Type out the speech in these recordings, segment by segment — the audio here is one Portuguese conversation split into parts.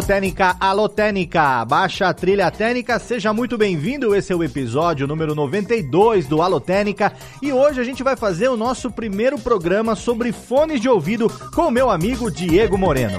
Alô Técnica, alô Técnica, baixa a trilha técnica, seja muito bem-vindo. Esse é o episódio número 92 do Alô Técnica e hoje a gente vai fazer o nosso primeiro programa sobre fones de ouvido com o meu amigo Diego Moreno.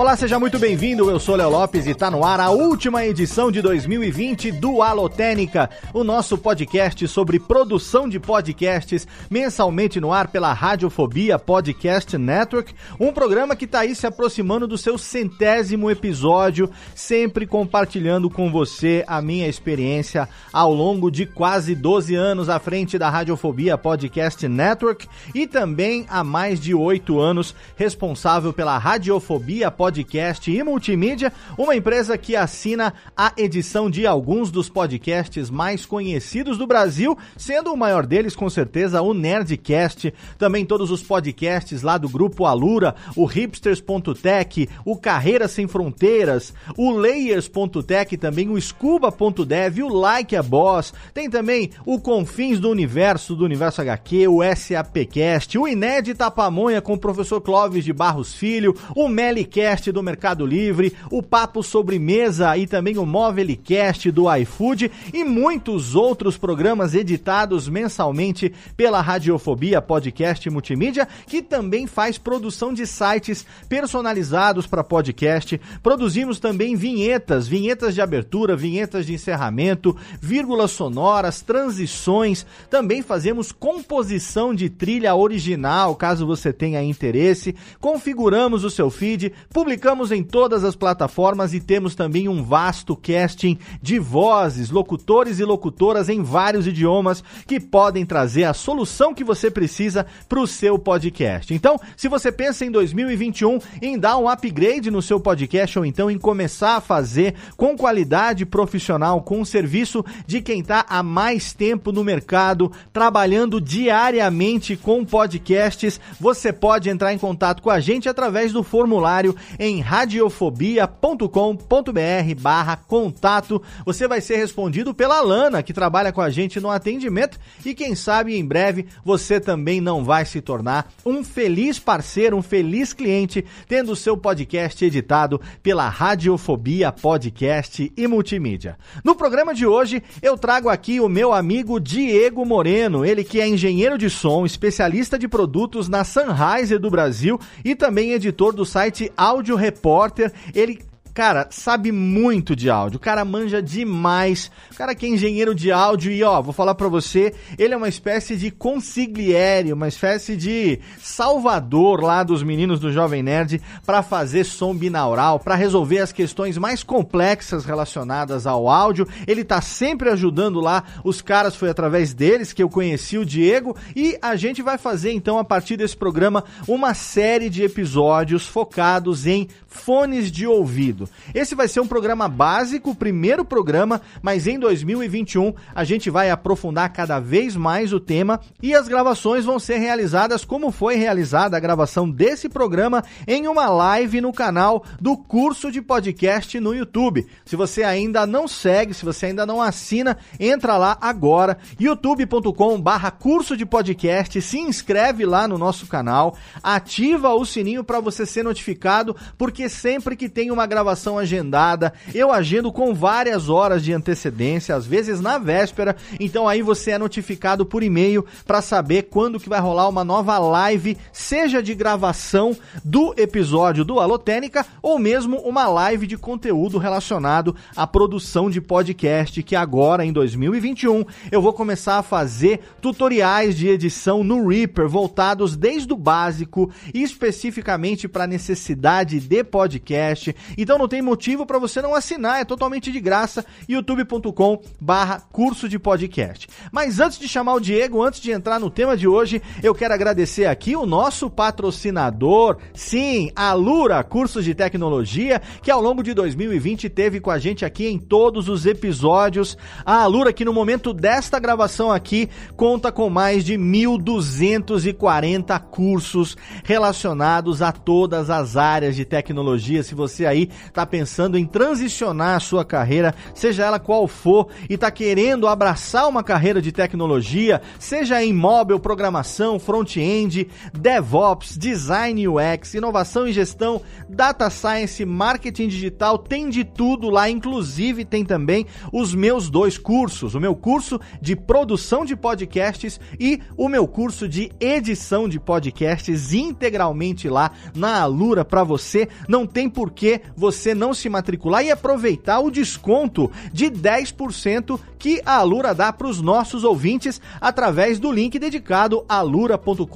Olá, seja muito bem-vindo. Eu sou Léo Lopes e está no ar a última edição de 2020 do Alotênica, o nosso podcast sobre produção de podcasts, mensalmente no ar pela Radiofobia Podcast Network, um programa que está aí se aproximando do seu centésimo episódio, sempre compartilhando com você a minha experiência ao longo de quase 12 anos à frente da Radiofobia Podcast Network e também há mais de oito anos responsável pela Radiofobia podcast e multimídia, uma empresa que assina a edição de alguns dos podcasts mais conhecidos do Brasil, sendo o maior deles com certeza o Nerdcast, também todos os podcasts lá do grupo Alura, o hipsters.tech, o Carreira Sem Fronteiras, o layers.tech, também o scuba.dev, o Like a Boss, tem também o Confins do Universo, do Universo HQ, o SAPcast, o Inédita Pamonha com o professor Clóvis de Barros Filho, o Melicast Podcast do Mercado Livre, o Papo Sobremesa e também o Movelicast do iFood e muitos outros programas editados mensalmente pela Radiofobia Podcast Multimídia, que também faz produção de sites personalizados para podcast. Produzimos também vinhetas, vinhetas de abertura, vinhetas de encerramento, vírgulas sonoras, transições. Também fazemos composição de trilha original, caso você tenha interesse. Configuramos o seu feed, Publicamos em todas as plataformas e temos também um vasto casting de vozes, locutores e locutoras em vários idiomas que podem trazer a solução que você precisa para o seu podcast. Então, se você pensa em 2021 em dar um upgrade no seu podcast ou então em começar a fazer com qualidade profissional, com o serviço de quem está há mais tempo no mercado, trabalhando diariamente com podcasts, você pode entrar em contato com a gente através do formulário em radiofobia.com.br barra contato. Você vai ser respondido pela Lana, que trabalha com a gente no atendimento e quem sabe em breve você também não vai se tornar um feliz parceiro, um feliz cliente, tendo o seu podcast editado pela Radiofobia Podcast e Multimídia. No programa de hoje eu trago aqui o meu amigo Diego Moreno, ele que é engenheiro de som, especialista de produtos na Sennheiser do Brasil e também editor do site Audio Áudio Repórter, ele Cara, sabe muito de áudio. O cara manja demais. O cara que é engenheiro de áudio e ó, vou falar para você, ele é uma espécie de consigliere, uma espécie de salvador lá dos meninos do Jovem Nerd para fazer som binaural, para resolver as questões mais complexas relacionadas ao áudio. Ele tá sempre ajudando lá os caras, foi através deles que eu conheci o Diego e a gente vai fazer então a partir desse programa uma série de episódios focados em fones de ouvido. Esse vai ser um programa básico, primeiro programa, mas em 2021 a gente vai aprofundar cada vez mais o tema e as gravações vão ser realizadas como foi realizada a gravação desse programa em uma live no canal do curso de podcast no YouTube. Se você ainda não segue, se você ainda não assina, entra lá agora, youtube.com/barra curso de podcast, se inscreve lá no nosso canal, ativa o sininho para você ser notificado, porque sempre que tem uma gravação agendada, eu agendo com várias horas de antecedência, às vezes na véspera, então aí você é notificado por e-mail para saber quando que vai rolar uma nova live, seja de gravação do episódio do Alotênica ou mesmo uma live de conteúdo relacionado à produção de podcast que agora em 2021 eu vou começar a fazer tutoriais de edição no Reaper voltados desde o básico especificamente para necessidade de podcast. Então não tem motivo para você não assinar, é totalmente de graça, youtube.com barra curso de podcast. Mas antes de chamar o Diego, antes de entrar no tema de hoje, eu quero agradecer aqui o nosso patrocinador, sim, a Lura Cursos de Tecnologia, que ao longo de 2020 teve com a gente aqui em todos os episódios. A Alura, que no momento desta gravação aqui, conta com mais de 1.240 cursos relacionados a todas as áreas de tecnologia. Se você aí está pensando em transicionar a sua carreira, seja ela qual for, e está querendo abraçar uma carreira de tecnologia, seja em móvel, programação, front-end, DevOps, design UX, inovação e gestão, data science, marketing digital, tem de tudo lá, inclusive tem também os meus dois cursos, o meu curso de produção de podcasts e o meu curso de edição de podcasts integralmente lá na Alura para você. Não tem por que você não se matricular e aproveitar o desconto de 10% que a Alura dá para os nossos ouvintes através do link dedicado alura.com.br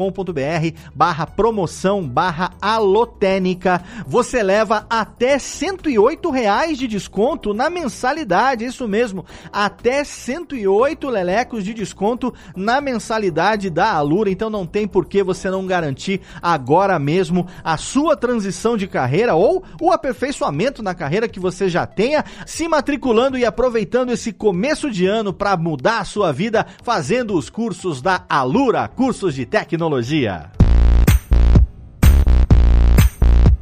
barra promoção barra alotênica. Você leva até 108 reais de desconto na mensalidade, isso mesmo, até 108 lelecos de desconto na mensalidade da Alura, então não tem por que você não garantir agora mesmo a sua transição de carreira ou o aperfeiçoamento na carreira que você já tenha, se matriculando e aproveitando esse começo de ano para mudar a sua vida fazendo os cursos da Alura, cursos de tecnologia.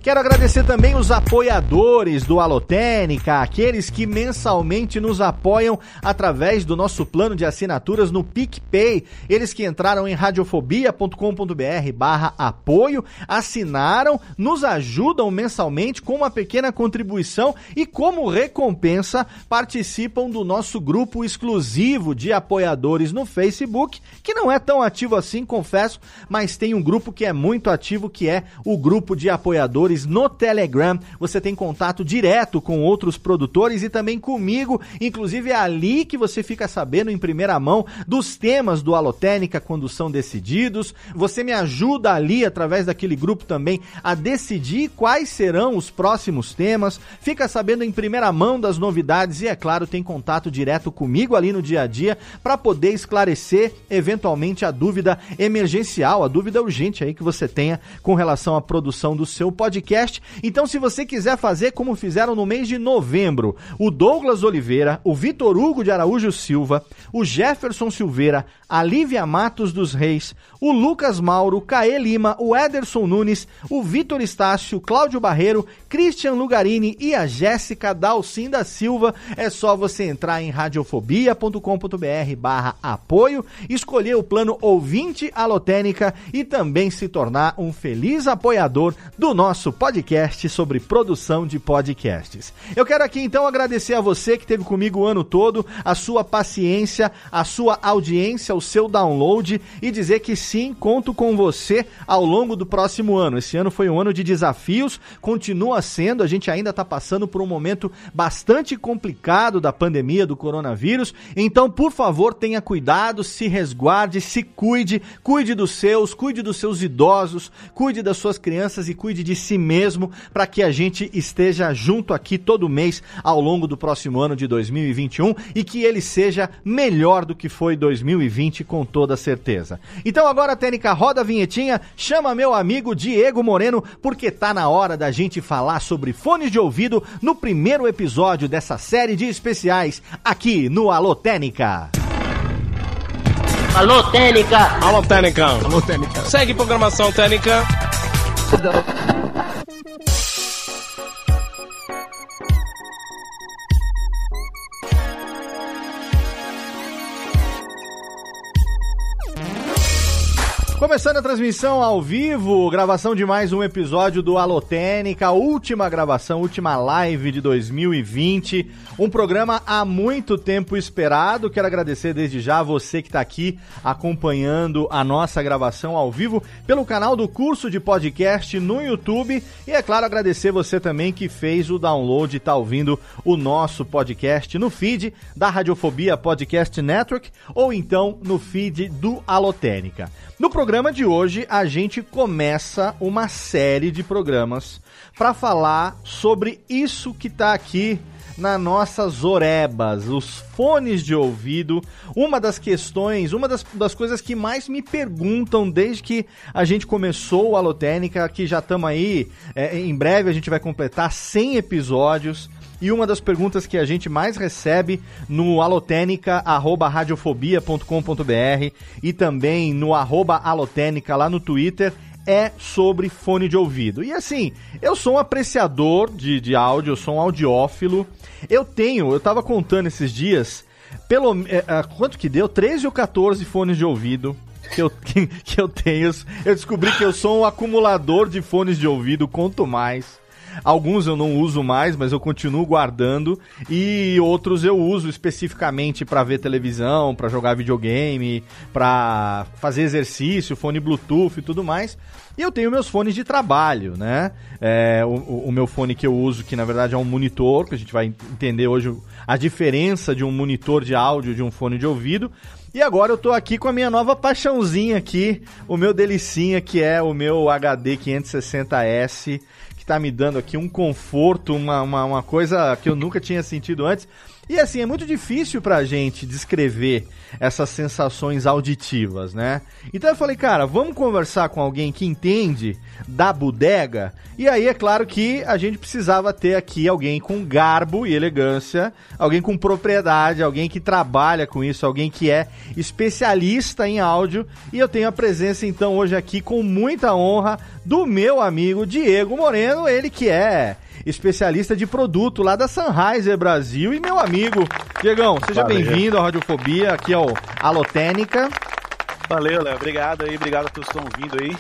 Quero agradecer também os apoiadores do Alotênica, aqueles que mensalmente nos apoiam através do nosso plano de assinaturas no PicPay. Eles que entraram em radiofobia.com.br barra apoio, assinaram, nos ajudam mensalmente com uma pequena contribuição e como recompensa participam do nosso grupo exclusivo de apoiadores no Facebook, que não é tão ativo assim, confesso, mas tem um grupo que é muito ativo, que é o grupo de apoiadores produtores no Telegram. Você tem contato direto com outros produtores e também comigo. Inclusive é ali que você fica sabendo em primeira mão dos temas do Alotênica quando são decididos. Você me ajuda ali através daquele grupo também a decidir quais serão os próximos temas. Fica sabendo em primeira mão das novidades e, é claro, tem contato direto comigo ali no dia a dia para poder esclarecer eventualmente a dúvida emergencial, a dúvida urgente aí que você tenha com relação à produção do seu podcast podcast. Então, se você quiser fazer como fizeram no mês de novembro, o Douglas Oliveira, o Vitor Hugo de Araújo Silva, o Jefferson Silveira, a Lívia Matos dos Reis, o Lucas Mauro, Caê Lima, o Ederson Nunes, o Vitor Estácio, Cláudio Barreiro, Christian Lugarini e a Jéssica Dalcinda Silva. É só você entrar em radiofobia.com.br barra apoio, escolher o plano ouvinte alotênica e também se tornar um feliz apoiador do nosso podcast sobre produção de podcasts. Eu quero aqui então agradecer a você que teve comigo o ano todo, a sua paciência, a sua audiência, o seu download e dizer que sim, conto com você ao longo do próximo ano. Esse ano foi um ano de desafios, continua sendo, a gente ainda está passando por um momento bastante complicado da pandemia do coronavírus. Então, por favor, tenha cuidado, se resguarde, se cuide, cuide dos seus, cuide dos seus idosos, cuide das suas crianças e cuide de si mesmo para que a gente esteja junto aqui todo mês ao longo do próximo ano de 2021 e que ele seja melhor do que foi 2020 com toda certeza. Então agora, Tênica, roda a vinhetinha, chama meu amigo Diego Moreno, porque tá na hora da gente falar sobre fones de ouvido no primeiro episódio dessa série de especiais aqui no Alô Tênica. Alô, Técnica! Alô, Técnica! Alô, Técnica! Segue programação Técnica! Thank you. Começando a transmissão ao vivo, gravação de mais um episódio do Alotênica, última gravação, última live de 2020. Um programa há muito tempo esperado. Quero agradecer desde já a você que está aqui acompanhando a nossa gravação ao vivo pelo canal do curso de podcast no YouTube. E é claro, agradecer você também que fez o download e está ouvindo o nosso podcast no feed da Radiofobia Podcast Network ou então no feed do Alotênica. No programa programa de hoje a gente começa uma série de programas para falar sobre isso que tá aqui nas nossas orebas, os fones de ouvido. Uma das questões, uma das, das coisas que mais me perguntam desde que a gente começou o Alotênica, que já estamos aí, é, em breve a gente vai completar 100 episódios. E uma das perguntas que a gente mais recebe no alotenica@radiofobia.com.br e também no arroba alotenica lá no Twitter é sobre fone de ouvido. E assim, eu sou um apreciador de, de áudio, eu sou um audiófilo. Eu tenho, eu tava contando esses dias, pelo é, é, quanto que deu? 13 ou 14 fones de ouvido que eu, que, que eu tenho. Eu descobri que eu sou um acumulador de fones de ouvido, quanto mais. Alguns eu não uso mais, mas eu continuo guardando. E outros eu uso especificamente para ver televisão, para jogar videogame, para fazer exercício, fone Bluetooth e tudo mais. E eu tenho meus fones de trabalho, né? É, o, o, meu fone que eu uso, que na verdade é um monitor, que a gente vai entender hoje a diferença de um monitor de áudio de um fone de ouvido. E agora eu tô aqui com a minha nova paixãozinha aqui, o meu delicinha, que é o meu HD 560S, que tá me dando aqui um conforto, uma, uma, uma coisa que eu nunca tinha sentido antes. E assim, é muito difícil pra gente descrever essas sensações auditivas, né? Então eu falei, cara, vamos conversar com alguém que entende da bodega. E aí é claro que a gente precisava ter aqui alguém com garbo e elegância, alguém com propriedade, alguém que trabalha com isso, alguém que é especialista em áudio. E eu tenho a presença então hoje aqui com muita honra do meu amigo Diego Moreno, ele que é especialista de produto lá da Sennheiser Brasil. E meu amigo, Diegão, seja bem-vindo à Radiofobia, aqui ao Alotênica. Valeu, Léo. Obrigado aí, obrigado a todos que estão ouvindo aí.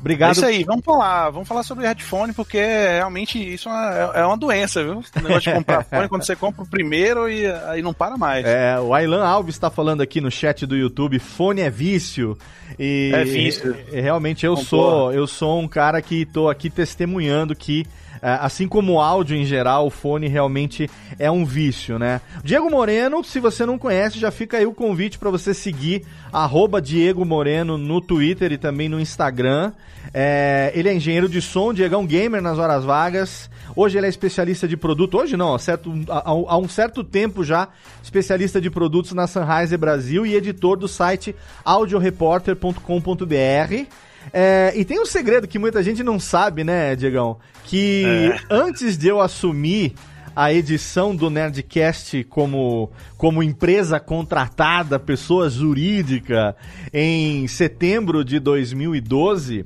Obrigado. É isso aí, vamos falar, vamos falar sobre headphone, porque realmente isso é uma, é doença, viu? O negócio de comprar fone quando você compra o primeiro e aí não para mais. É, o Ailan Alves está falando aqui no chat do YouTube, fone é vício. E, é vício. E, realmente eu sou, eu sou um cara que estou aqui testemunhando que é, assim como o áudio em geral, o fone realmente é um vício, né? Diego Moreno, se você não conhece, já fica aí o convite para você seguir Diego Moreno no Twitter e também no Instagram. É, ele é engenheiro de som, Diegão Gamer nas horas vagas. Hoje ele é especialista de produto. Hoje não, há, certo, há, há um certo tempo já, especialista de produtos na Sennheiser Brasil e editor do site audioreporter.com.br. É, e tem um segredo que muita gente não sabe, né, Diegão? Que é. antes de eu assumir a edição do Nerdcast como, como empresa contratada, pessoa jurídica, em setembro de 2012,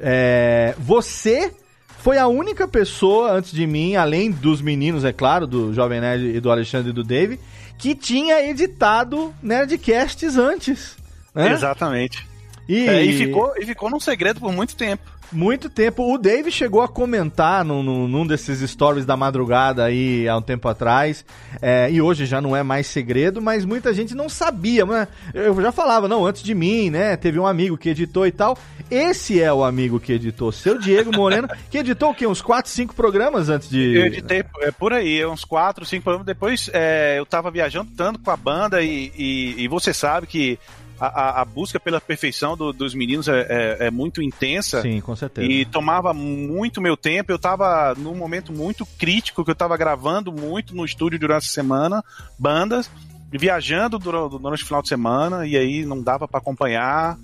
é, você foi a única pessoa antes de mim, além dos meninos, é claro, do Jovem Nerd e do Alexandre e do Dave, que tinha editado Nerdcasts antes. Né? Exatamente. E... É, e, ficou, e ficou num segredo por muito tempo. Muito tempo. O Dave chegou a comentar no, num desses stories da madrugada aí há um tempo atrás. É, e hoje já não é mais segredo, mas muita gente não sabia. Né? Eu já falava, não, antes de mim, né? Teve um amigo que editou e tal. Esse é o amigo que editou, seu Diego Moreno, que editou o quê? Uns 4, 5 programas antes de. Eu editei é, por aí, uns 4, 5 programas. Depois é, eu tava viajando tanto com a banda e, e, e você sabe que a, a, busca pela perfeição do, dos meninos é, é, é, muito intensa. Sim, com certeza. E tomava muito meu tempo. Eu estava num momento muito crítico, que eu estava gravando muito no estúdio durante a semana, bandas, viajando durante, durante o final de semana, e aí não dava para acompanhar.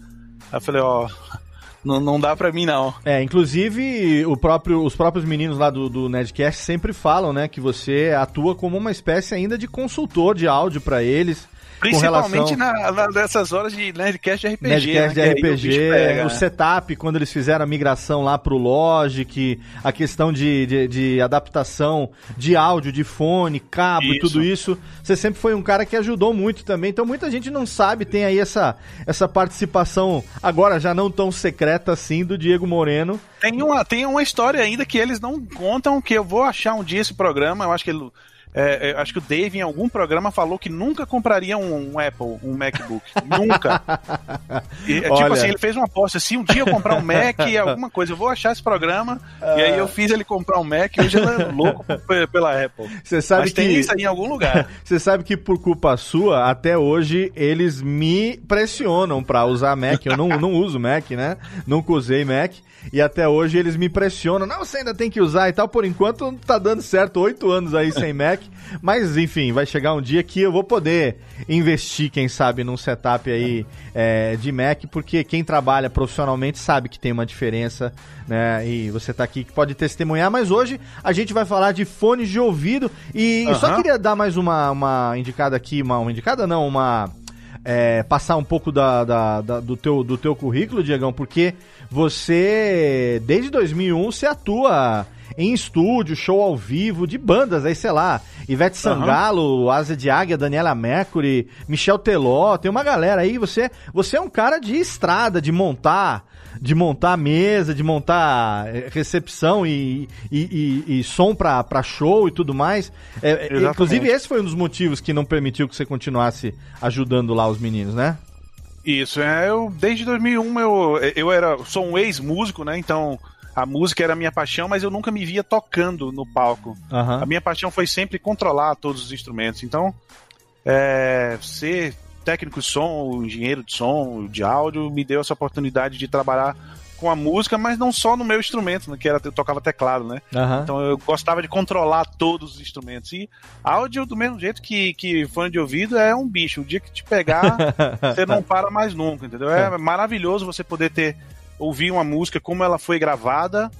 Aí eu falei, ó, não, não dá pra mim, não. É, inclusive, o próprio, os próprios meninos lá do, do Nerdcast sempre falam, né, que você atua como uma espécie ainda de consultor de áudio para eles. Principalmente relação... na, na, nessas horas de Nerdcast de RPG. Nerdcast né? de RPG, o, o, setup, quando eles fizeram a migração lá pro Logic, a questão de, de, de adaptação de áudio, de fone, cabo isso. e tudo isso. Você sempre foi um cara que ajudou muito também. Então muita gente não sabe, tem aí essa, essa participação, agora já não tão secreta assim, do Diego Moreno. Tem uma, tem uma história ainda que eles não contam, que eu vou achar um dia esse programa, eu acho que ele É, é, acho que o Dave, em algum programa, falou que nunca compraria um, um Apple, um MacBook. nunca. E, é, tipo assim, ele fez uma aposta. Se um dia eu comprar um Mac, alguma coisa, eu vou achar esse programa. Uh... E aí eu fiz ele comprar um Mac. Hoje ele é louco pela Apple. Você sabe Mas que... tem isso aí em algum lugar. Você sabe que por culpa sua, até hoje, eles me pressionam para usar Mac. Eu não, não uso Mac, né? Nunca usei Mac. E até hoje eles me pressionam. Não, você ainda tem que usar e tal. Por enquanto tá dando certo. Oito anos aí sem Mac. Mas enfim, vai chegar um dia que eu vou poder investir, quem sabe, num setup aí é, de Mac. Porque quem trabalha profissionalmente sabe que tem uma diferença, né? E você tá aqui que pode testemunhar. Mas hoje a gente vai falar de fones de ouvido. E uhum. só queria dar mais uma, uma indicada aqui. Uma, uma indicada não, uma é, passar um pouco da, da, da, do, teu, do teu currículo, Diegão, porque você, desde 2001, você atua em estúdio, show ao vivo, de bandas, aí sei lá, Ivete Sangalo, uhum. Asa de Águia, Daniela Mercury, Michel Teló, tem uma galera aí, você, você é um cara de estrada, de montar de montar mesa, de montar eh, recepção e, e, e, e som pra, pra show e tudo mais. É, é inclusive, esse foi um dos motivos que não permitiu que você continuasse ajudando lá os meninos, né? Isso, é, eu desde 2001 eu, eu era, sou um ex-músico, né? Então a música era a minha paixão, mas eu nunca me via tocando no palco. Uhum. A minha paixão foi sempre controlar todos os instrumentos. Então, é, ser técnico de som, engenheiro de som, de áudio, me deu essa oportunidade de trabalhar com a música, mas não só no meu instrumento, né, que era eu tocava teclado, né? Uhum. Então eu gostava de controlar todos os instrumentos. E áudio, do mesmo jeito que, que fone de ouvido, é um bicho. O dia que te pegar, você não para mais nunca, entendeu? É maravilhoso você poder ter ouvir uma música como ela foi gravada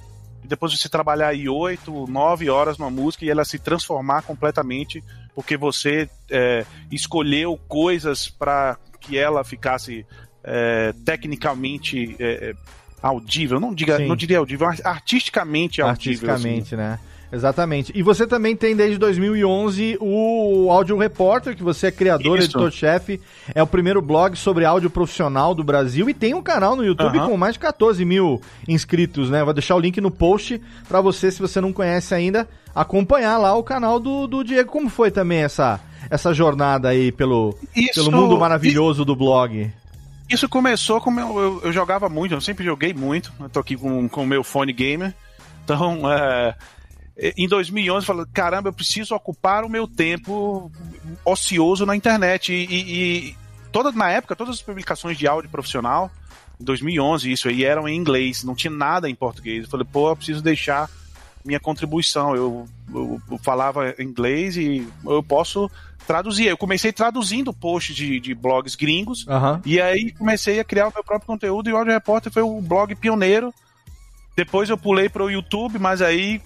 e depois você trabalhar aí oito, nove horas numa música e ela se transformar completamente porque você é, escolheu coisas para que ela ficasse é, tecnicamente é, é audível, não, diga, não diria audível, artisticamente audível. Assim. Artisticamente, assim. né? Exatamente. E você também tem desde 2011 o Áudio Repórter, que você é criador, editor-chefe. É o primeiro blog sobre áudio profissional do Brasil e tem um canal no YouTube uhum. com mais de 14 mil inscritos, né? Vou deixar o link no post para você, se você não conhece ainda, acompanhar lá o canal do, do Diego. Como foi também essa, essa jornada aí pelo, Isso, pelo mundo maravilhoso do blog? Isso começou como eu, eu, eu, jogava muito, eu sempre joguei muito. Eu tô aqui com o meu fone gamer. Então, é, em 2011 eu falei, caramba, eu preciso ocupar o meu tempo ocioso na internet. E, e, e toda, na época, todas as publicações de áudio profissional, em 2011 isso aí, eram em inglês, não tinha nada em português. Eu falei, pô, eu preciso deixar minha contribuição. Eu, eu, eu falava inglês e eu posso traduzir. Eu comecei traduzindo posts de, de blogs gringos uhum. e aí comecei a criar o meu próprio conteúdo e o Audio Repórter foi o blog pioneiro. Depois eu pulei para o YouTube, mas aí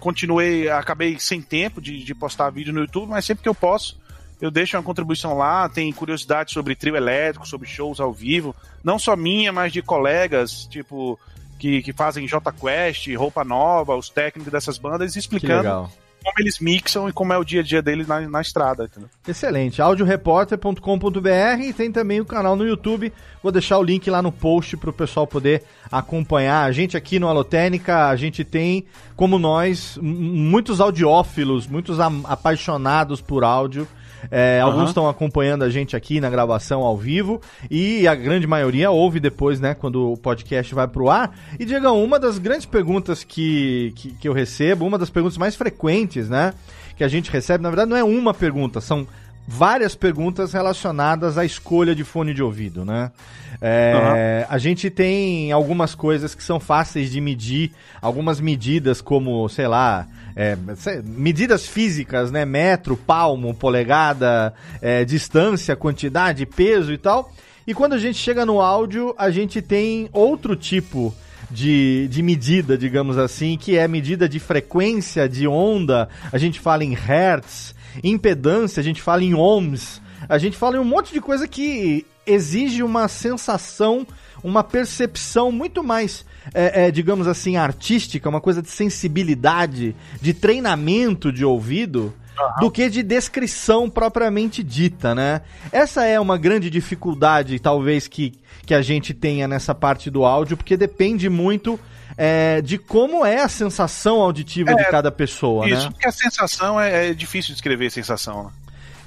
continuei, acabei sem tempo de, de postar vídeo no YouTube, mas sempre que eu posso, eu deixo uma contribuição lá, tem curiosidade sobre trio elétrico, sobre shows ao vivo, não só minha, mas de colegas, tipo, que, que fazem J Quest, Roupa Nova, os técnicos dessas bandas, explicando como eles mixam e como é o dia a dia deles na, na estrada. Entendeu? Excelente. audioreporter.com.br e tem também o canal no YouTube. Vou deixar o link lá no post para o pessoal poder acompanhar. A gente aqui no Alotênica, a gente tem, como nós, muitos audiófilos, muitos apaixonados por áudio. É, uhum. Alguns estão acompanhando a gente aqui na gravação ao vivo e a grande maioria ouve depois, né, quando o podcast vai pro ar. E, Diego, uma das grandes perguntas que, que, que eu recebo, uma das perguntas mais frequentes, né, que a gente recebe, na verdade não é uma pergunta, são várias perguntas relacionadas à escolha de fone de ouvido, né? É, uhum. A gente tem algumas coisas que são fáceis de medir, algumas medidas como, sei lá, é, medidas físicas, né? Metro, palmo, polegada, é, distância, quantidade, peso e tal. E quando a gente chega no áudio, a gente tem outro tipo de, de medida, digamos assim, que é medida de frequência, de onda. A gente fala em hertz, impedância, a gente fala em ohms, a gente fala em um monte de coisa que exige uma sensação, uma percepção muito mais é, é, digamos assim, artística, uma coisa de sensibilidade, de treinamento de ouvido, uhum. do que de descrição propriamente dita, né? Essa é uma grande dificuldade, talvez, que, que a gente tenha nessa parte do áudio, porque depende muito é, de como é a sensação auditiva é, de cada pessoa, isso, né? Isso, porque a sensação é, é difícil de descrever sensação, né?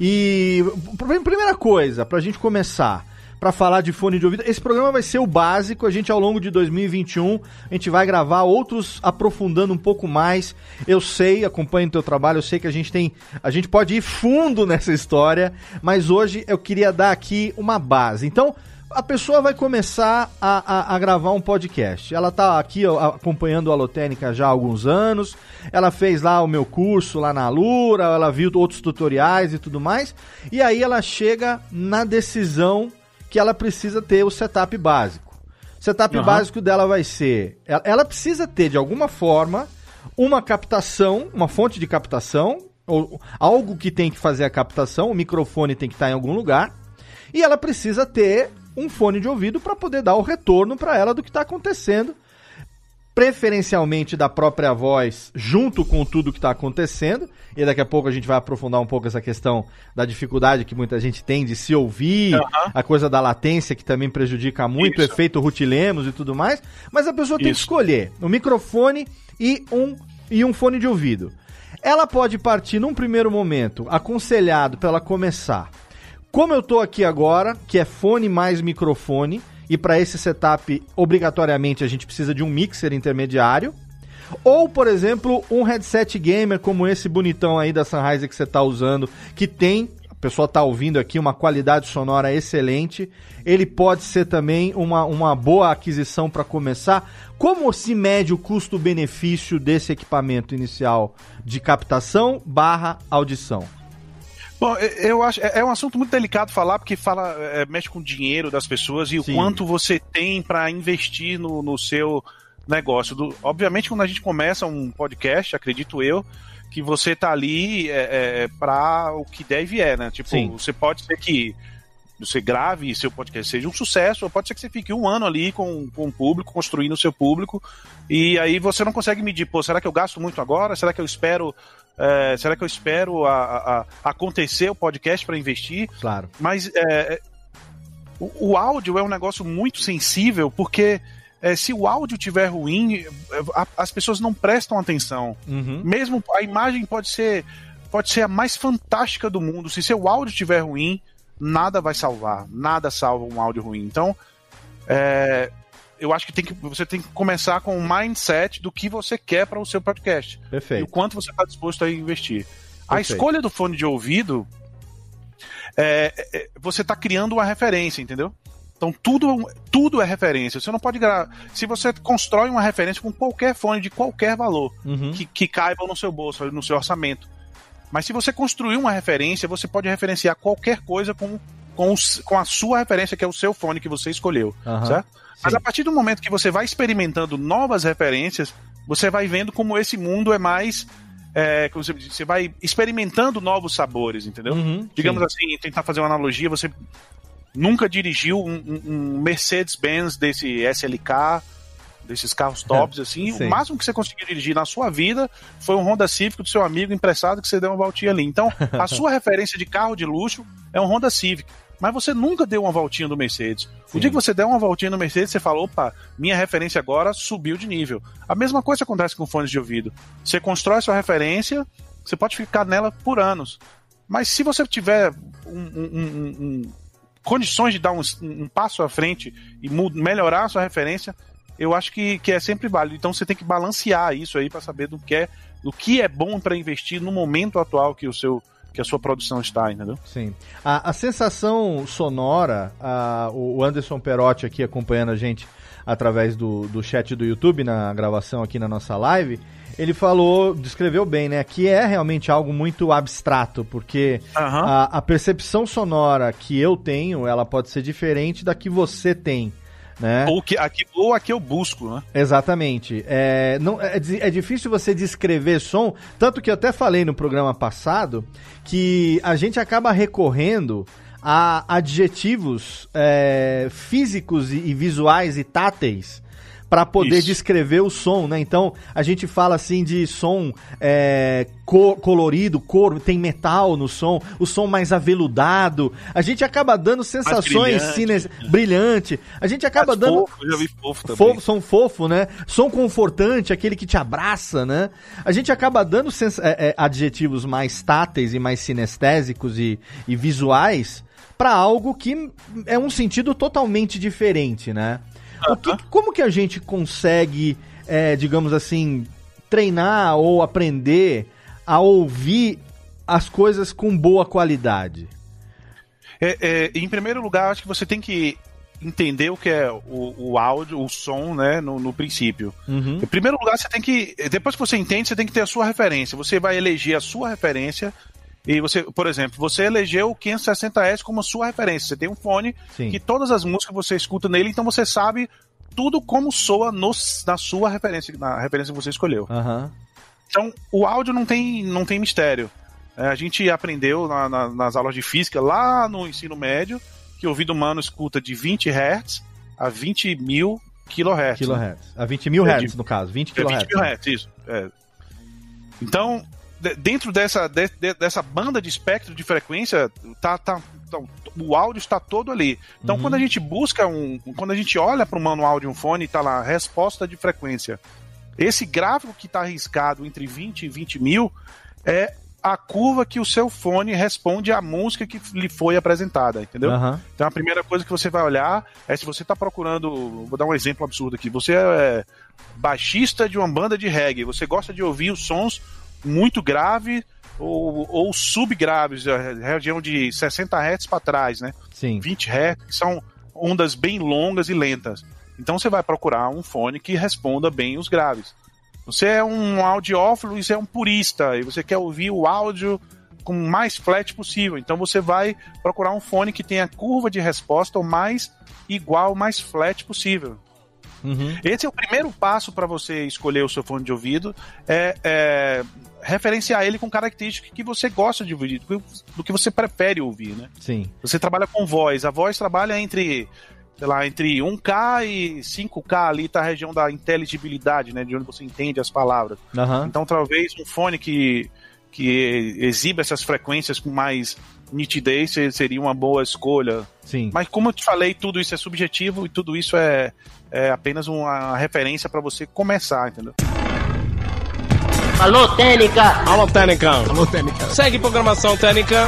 E primeira coisa, pra gente começar, para falar de fone de ouvido. Esse programa vai ser o básico. A gente, ao longo de 2021, a gente vai gravar outros aprofundando um pouco mais. Eu sei, acompanho o teu trabalho, eu sei que a gente tem. A gente pode ir fundo nessa história, mas hoje eu queria dar aqui uma base. Então. A pessoa vai começar a, a, a gravar um podcast. Ela está aqui ó, acompanhando a Alotênica já há alguns anos. Ela fez lá o meu curso lá na Lura, ela viu outros tutoriais e tudo mais. E aí ela chega na decisão que ela precisa ter o setup básico. O setup uhum. básico dela vai ser. Ela, ela precisa ter, de alguma forma, uma captação, uma fonte de captação, ou algo que tem que fazer a captação, o microfone tem que estar em algum lugar, e ela precisa ter um fone de ouvido para poder dar o retorno para ela do que está acontecendo preferencialmente da própria voz, junto com tudo que está acontecendo. E daqui a pouco a gente vai aprofundar um pouco essa questão da dificuldade que muita gente tem de se ouvir, uhum. a coisa da latência que também prejudica muito, Isso. o efeito Ruth Lemos e tudo mais. Mas a pessoa Isso. tem que escolher um microfone e um, e um fone de ouvido. Ela pode partir num primeiro momento, aconselhado para ela começar. Como eu tô aqui agora, que é fone mais microfone, e para esse setup, obrigatoriamente, a gente precisa de um mixer intermediário. Ou, por exemplo, um headset gamer como esse bonitão aí da Sennheiser que você está usando, que tem, a pessoa está ouvindo aqui, uma qualidade sonora excelente. Ele pode ser também uma, uma boa aquisição para começar. Como se mede o custo-benefício desse equipamento inicial de captação barra audição? Bom, eu acho é, é um assunto muito delicado falar porque fala é, mexe com o dinheiro das pessoas e Sim. o quanto você tem para investir no, no seu negócio. Do, obviamente, quando a gente começa um podcast, acredito eu, que você tá ali é, é, para o que deve é, né? Tipo, Sim. você pode ser que você grave e seu podcast seja um sucesso, ou pode ser que você fique um ano ali com, com o público, construindo o seu público, e aí você não consegue medir, pô, será que eu gasto muito agora? Será que eu espero é, será que eu espero a, a, a acontecer o podcast para investir? Claro. Mas é, o, o, áudio é um negócio muito sensível porque é, se o áudio tiver ruim, a, as pessoas não prestam atenção. Uhum. Mesmo a imagem pode ser pode ser a mais fantástica do mundo. Se seu áudio estiver ruim, nada vai salvar. Nada salva um áudio ruim. Então, é, eu acho que, tem que você tem que começar com um mindset do que você quer para o seu podcast. Perfeito. E o quanto você está disposto a investir. Perfeito. A escolha do fone de ouvido, é, é, você está criando uma referência, entendeu? Então tudo, tudo é referência. Você não pode gravar. Se você constrói uma referência com qualquer fone de qualquer valor uhum. que, que caiba no seu bolso, no seu orçamento. Mas se você construir uma referência, você pode referenciar qualquer coisa com, com, com a sua referência, que é o seu fone que você escolheu. Uhum. Certo? Mas a partir do momento que você vai experimentando novas referências, você vai vendo como esse mundo é mais. É, você vai experimentando novos sabores, entendeu? Uhum, Digamos sim. assim, tentar fazer uma analogia, você nunca dirigiu um, um Mercedes-Benz desse SLK, desses carros tops, é, assim, sim. o máximo que você conseguiu dirigir na sua vida foi um Honda Civic do seu amigo emprestado que você deu uma voltinha ali. Então, a sua referência de carro de luxo é um Honda Civic mas você nunca deu uma voltinha do Mercedes. Sim. O dia que você der uma voltinha no Mercedes, você fala, opa, minha referência agora subiu de nível. A mesma coisa acontece com fones de ouvido. Você constrói sua referência, você pode ficar nela por anos. Mas se você tiver um, um, um, condições de dar um, passo à frente e melhorar a sua referência, eu acho que, que é sempre válido. Então você tem que balancear isso aí para saber do que é, do que é bom para investir no momento atual que o seu que a sua produção está, entendeu? Sim. A, a sensação sonora, a, o Anderson Perotti aqui acompanhando a gente através do, do chat do YouTube, na gravação aqui na nossa live, ele falou, descreveu bem, né? Que é realmente algo muito abstrato, porque uhum. a, a percepção sonora que eu tenho, ela pode ser diferente da que você tem. Né? Ou, que, aqui, ou a que eu busco, né? Exatamente. É, não, é, é difícil você descrever som, tanto que eu até falei no programa passado que a gente acaba recorrendo a adjetivos é, físicos e, e, visuais e táteis para poder Isso. descrever o som, né? Então a gente fala assim de som é, colorido, cor, tem metal no som, o som mais aveludado. A gente acaba dando sensações cines- brilhante. A gente acaba Mas dando fofo, já vi fofo também. Fofo, som fofo, né? Som confortante, aquele que te abraça, né? A gente acaba dando sens- é, é, adjetivos mais táteis e mais sinestésicos e, e visuais para algo que é um sentido totalmente diferente, né? Que, como que a gente consegue, é, digamos assim, treinar ou aprender a ouvir as coisas com boa qualidade? É, é, em primeiro lugar, acho que você tem que entender o que é o, o áudio, o som, né, no, no princípio. Uhum. Em primeiro lugar, você tem que. Depois que você entende, você tem que ter a sua referência. Você vai eleger a sua referência. E você, por exemplo, você elegeu o 560S como sua referência. Você tem um fone Sim. que todas as músicas você escuta nele, então você sabe tudo como soa no- na sua referência, na referência que você escolheu. Aham. Então, o áudio não tem, não tem mistério. É, a gente aprendeu na- na- nas aulas de física, lá no ensino médio, que o ouvido humano escuta de 20 Hz a 20 mil kHz. Kilohertz. A 20 mil É, de- no caso. 20 É 20 kilohertz. mil hertz, isso. é. Então, dentro dessa, de- de- dessa banda de espectro de frequência, tá, tá, tá- o áudio está todo ali. Então, Uhum. quando a gente busca um. Quando a gente olha para o manual de um fone, tá lá, resposta de frequência. Esse gráfico que está arriscado entre 20 e 20 mil é a curva que o seu fone responde à música que lhe foi apresentada, entendeu? Aham. Então a primeira coisa que você vai olhar é se você está procurando. Vou dar um exemplo absurdo aqui. Você é baixista de uma banda de reggae, você gosta de ouvir os sons muito graves ou, ou subgraves, a região de 60 Hz para trás, né? Sim. 20 Hz, que são ondas bem longas e lentas. Então você vai procurar um fone que responda bem os graves. Você é um audiófilo e você é um purista, e você quer ouvir o áudio com o mais flat possível. Então você vai procurar um fone que tenha curva de resposta o mais igual, mais flat possível. Uhum. Esse é o primeiro passo para você escolher o seu fone de ouvido, é, é referenciar ele com características que você gosta de ouvir, do que- você prefere ouvir, né? Sim. Você trabalha com voz. A voz trabalha entre, sei lá, entre 1K e 5K ali tá a região da inteligibilidade, né? De onde você entende as palavras. Aham. Então talvez um fone que, que exiba essas frequências com mais nitidez se- seria uma boa escolha. Sim. Mas como eu te falei, tudo isso é subjetivo e tudo isso é, é apenas uma referência para você começar, entendeu? Alô, Técnica! Alô, Técnica. Segue programação Técnica.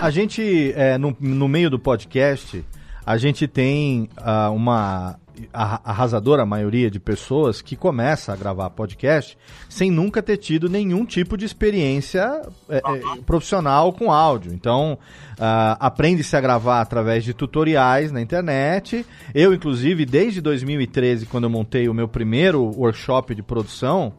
A gente, é, no, no meio do podcast, a gente tem ah, uma arrasadora maioria de pessoas que começa a gravar podcast sem nunca ter tido nenhum tipo de experiência é, é, profissional com áudio. Então, ah, aprende-se a gravar através de tutoriais na internet. Eu, inclusive, desde 2013, quando eu montei o meu primeiro workshop de produção,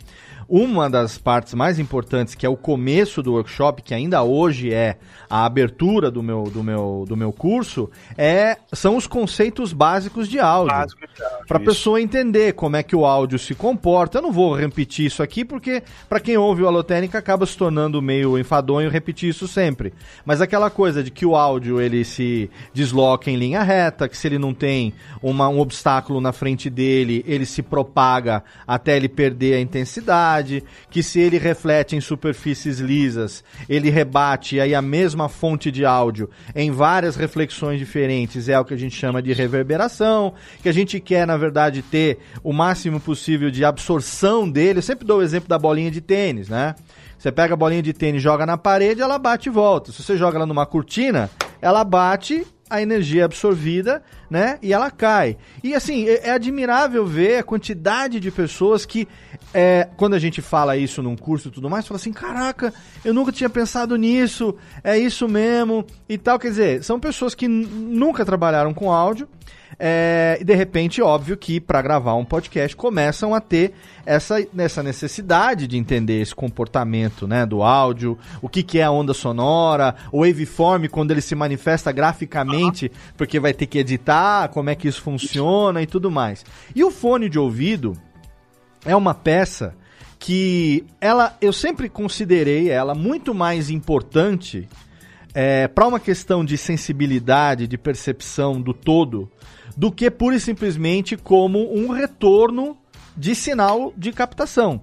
uma das partes mais importantes, que é o começo do workshop, que ainda hoje é a abertura do meu, do meu, do meu curso, é, são os conceitos básicos de áudio. Básico de áudio, Para a pessoa entender como é que o áudio se comporta. Eu não vou repetir isso aqui, porque para quem ouve o Alotênica acaba se tornando meio enfadonho repetir isso sempre. Mas aquela coisa de que o áudio ele se desloca em linha reta, que se ele não tem uma, um obstáculo na frente dele, ele se propaga até ele perder a intensidade, que se ele reflete em superfícies lisas, ele rebate aí a mesma fonte de áudio em várias reflexões diferentes é o que a gente chama de reverberação, que a gente quer, na verdade, ter o máximo possível de absorção dele. Eu sempre dou o exemplo da bolinha de tênis, né? Você pega a bolinha de tênis, joga na parede, ela bate e volta. Se você joga ela numa cortina, ela bate, a energia é absorvida, né? E ela cai. E assim, é, é admirável ver a quantidade de pessoas que, é, quando a gente fala isso num curso e tudo mais, fala assim: caraca, eu nunca tinha pensado nisso, é isso mesmo e tal. Quer dizer, são pessoas que nunca trabalharam com áudio. É, e de repente, óbvio que para gravar um podcast começam a ter essa, essa necessidade de entender esse comportamento né, do áudio, o que, que é a onda sonora, o waveform quando ele se manifesta graficamente, porque vai ter que editar, como é que isso funciona e tudo mais. E o fone de ouvido é uma peça que ela eu sempre considerei ela muito mais importante é, para uma questão de sensibilidade, de percepção do todo, do que pura e simplesmente como um retorno de sinal de captação.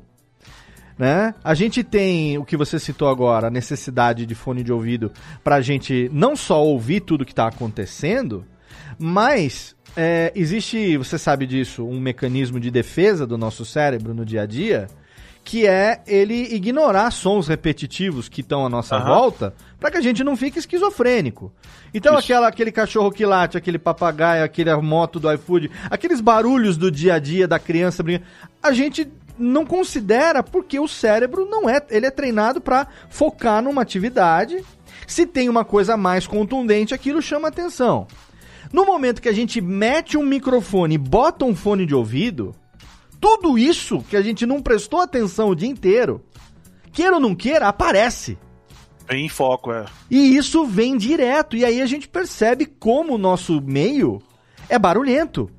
Né? A gente tem o que você citou agora, a necessidade de fone de ouvido para a gente não só ouvir tudo que está acontecendo, mas é, existe, você sabe disso, um mecanismo de defesa do nosso cérebro no dia a dia, que é ele ignorar sons repetitivos que estão à nossa uhum. volta, para que a gente não fique esquizofrênico. Então aquela, aquele cachorro que late, aquele papagaio, aquele moto do iFood, aqueles barulhos do dia a dia da criança brincando, a gente não considera porque o cérebro não é, ele é treinado para focar numa atividade. Se tem uma coisa mais contundente, aquilo chama atenção. No momento que a gente mete um microfone e bota um fone de ouvido, tudo isso que a gente não prestou atenção o dia inteiro, queira ou não queira, aparece. Vem em foco, é. E isso vem direto. E aí a gente percebe como o nosso meio é barulhento.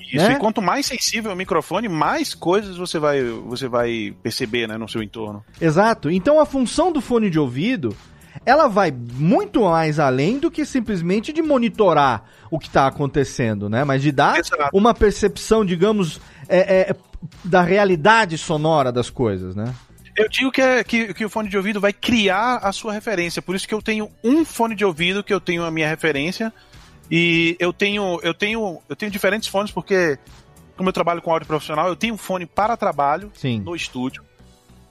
Isso, né? e quanto mais sensível o microfone, mais coisas você vai, você vai perceber né, no seu entorno. Exato. Então a função do fone de ouvido, ela vai muito mais além do que simplesmente de monitorar o que está acontecendo, né? Mas de dar Exato. uma percepção, digamos, é, é, da realidade sonora das coisas, né? Eu digo que, é, que, que, o fone de ouvido vai criar a sua referência. Por isso que eu tenho um fone de ouvido que eu tenho a minha referência e eu tenho, eu tenho, eu tenho diferentes fones porque, como eu trabalho com áudio profissional, eu tenho um fone para trabalho Sim. no estúdio.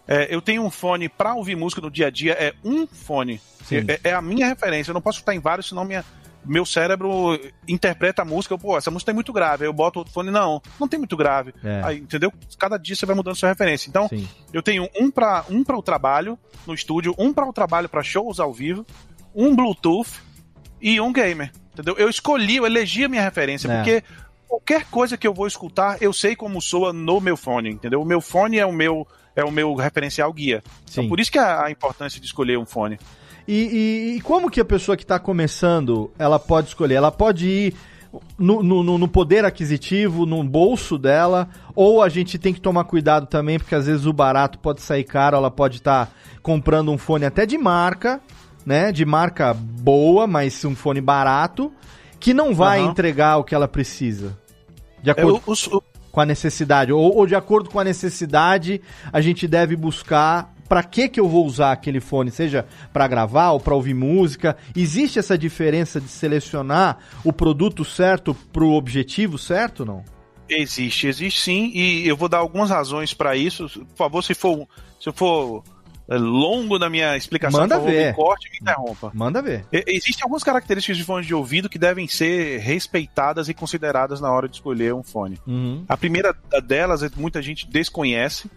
É, eu tenho um fone para ouvir música no dia a dia, é um fone. É, é, a minha referência. Eu não posso estar em vários, senão minha, meu cérebro interpreta a música. Pô, essa música é muito grave. Aí eu boto outro fone, não, não tem muito grave. É. Aí, entendeu? Cada dia você vai mudando sua referência. Então, Sim. eu tenho um para um o trabalho no estúdio, um para o trabalho para shows ao vivo, um Bluetooth e um gamer. Entendeu? Eu escolhi, eu elegi a minha referência, é. porque qualquer coisa que eu vou escutar, eu sei como soa no meu fone, entendeu? O meu fone é o meu é o meu referencial guia. Então, Sim. Então por isso que é a, a importância de escolher um fone. E, e, e como que a pessoa que está começando, ela pode escolher? Ela pode ir no, no, no, poder aquisitivo, no bolso dela, ou a gente tem que tomar cuidado também, porque às vezes o barato pode sair caro, ela pode estar tá comprando um fone até de marca, né? De marca boa, mas um fone barato, que não vai uhum. entregar o que ela precisa. De acordo é, o, o, com a necessidade. Ou, ou, de acordo com a necessidade, a gente deve buscar para que que eu vou usar aquele fone, seja para gravar ou para ouvir música. Existe essa diferença de selecionar o produto certo para o objetivo certo, não? Existe, existe sim, e eu vou dar algumas razões para isso. Por favor, se for, se for longo na minha explicação, Manda favor, ver. me corte e me interrompa. Manda ver. Existem algumas características de fones de ouvido que devem ser respeitadas e consideradas na hora de escolher um fone. Uhum. A primeira delas, é muita gente desconhece,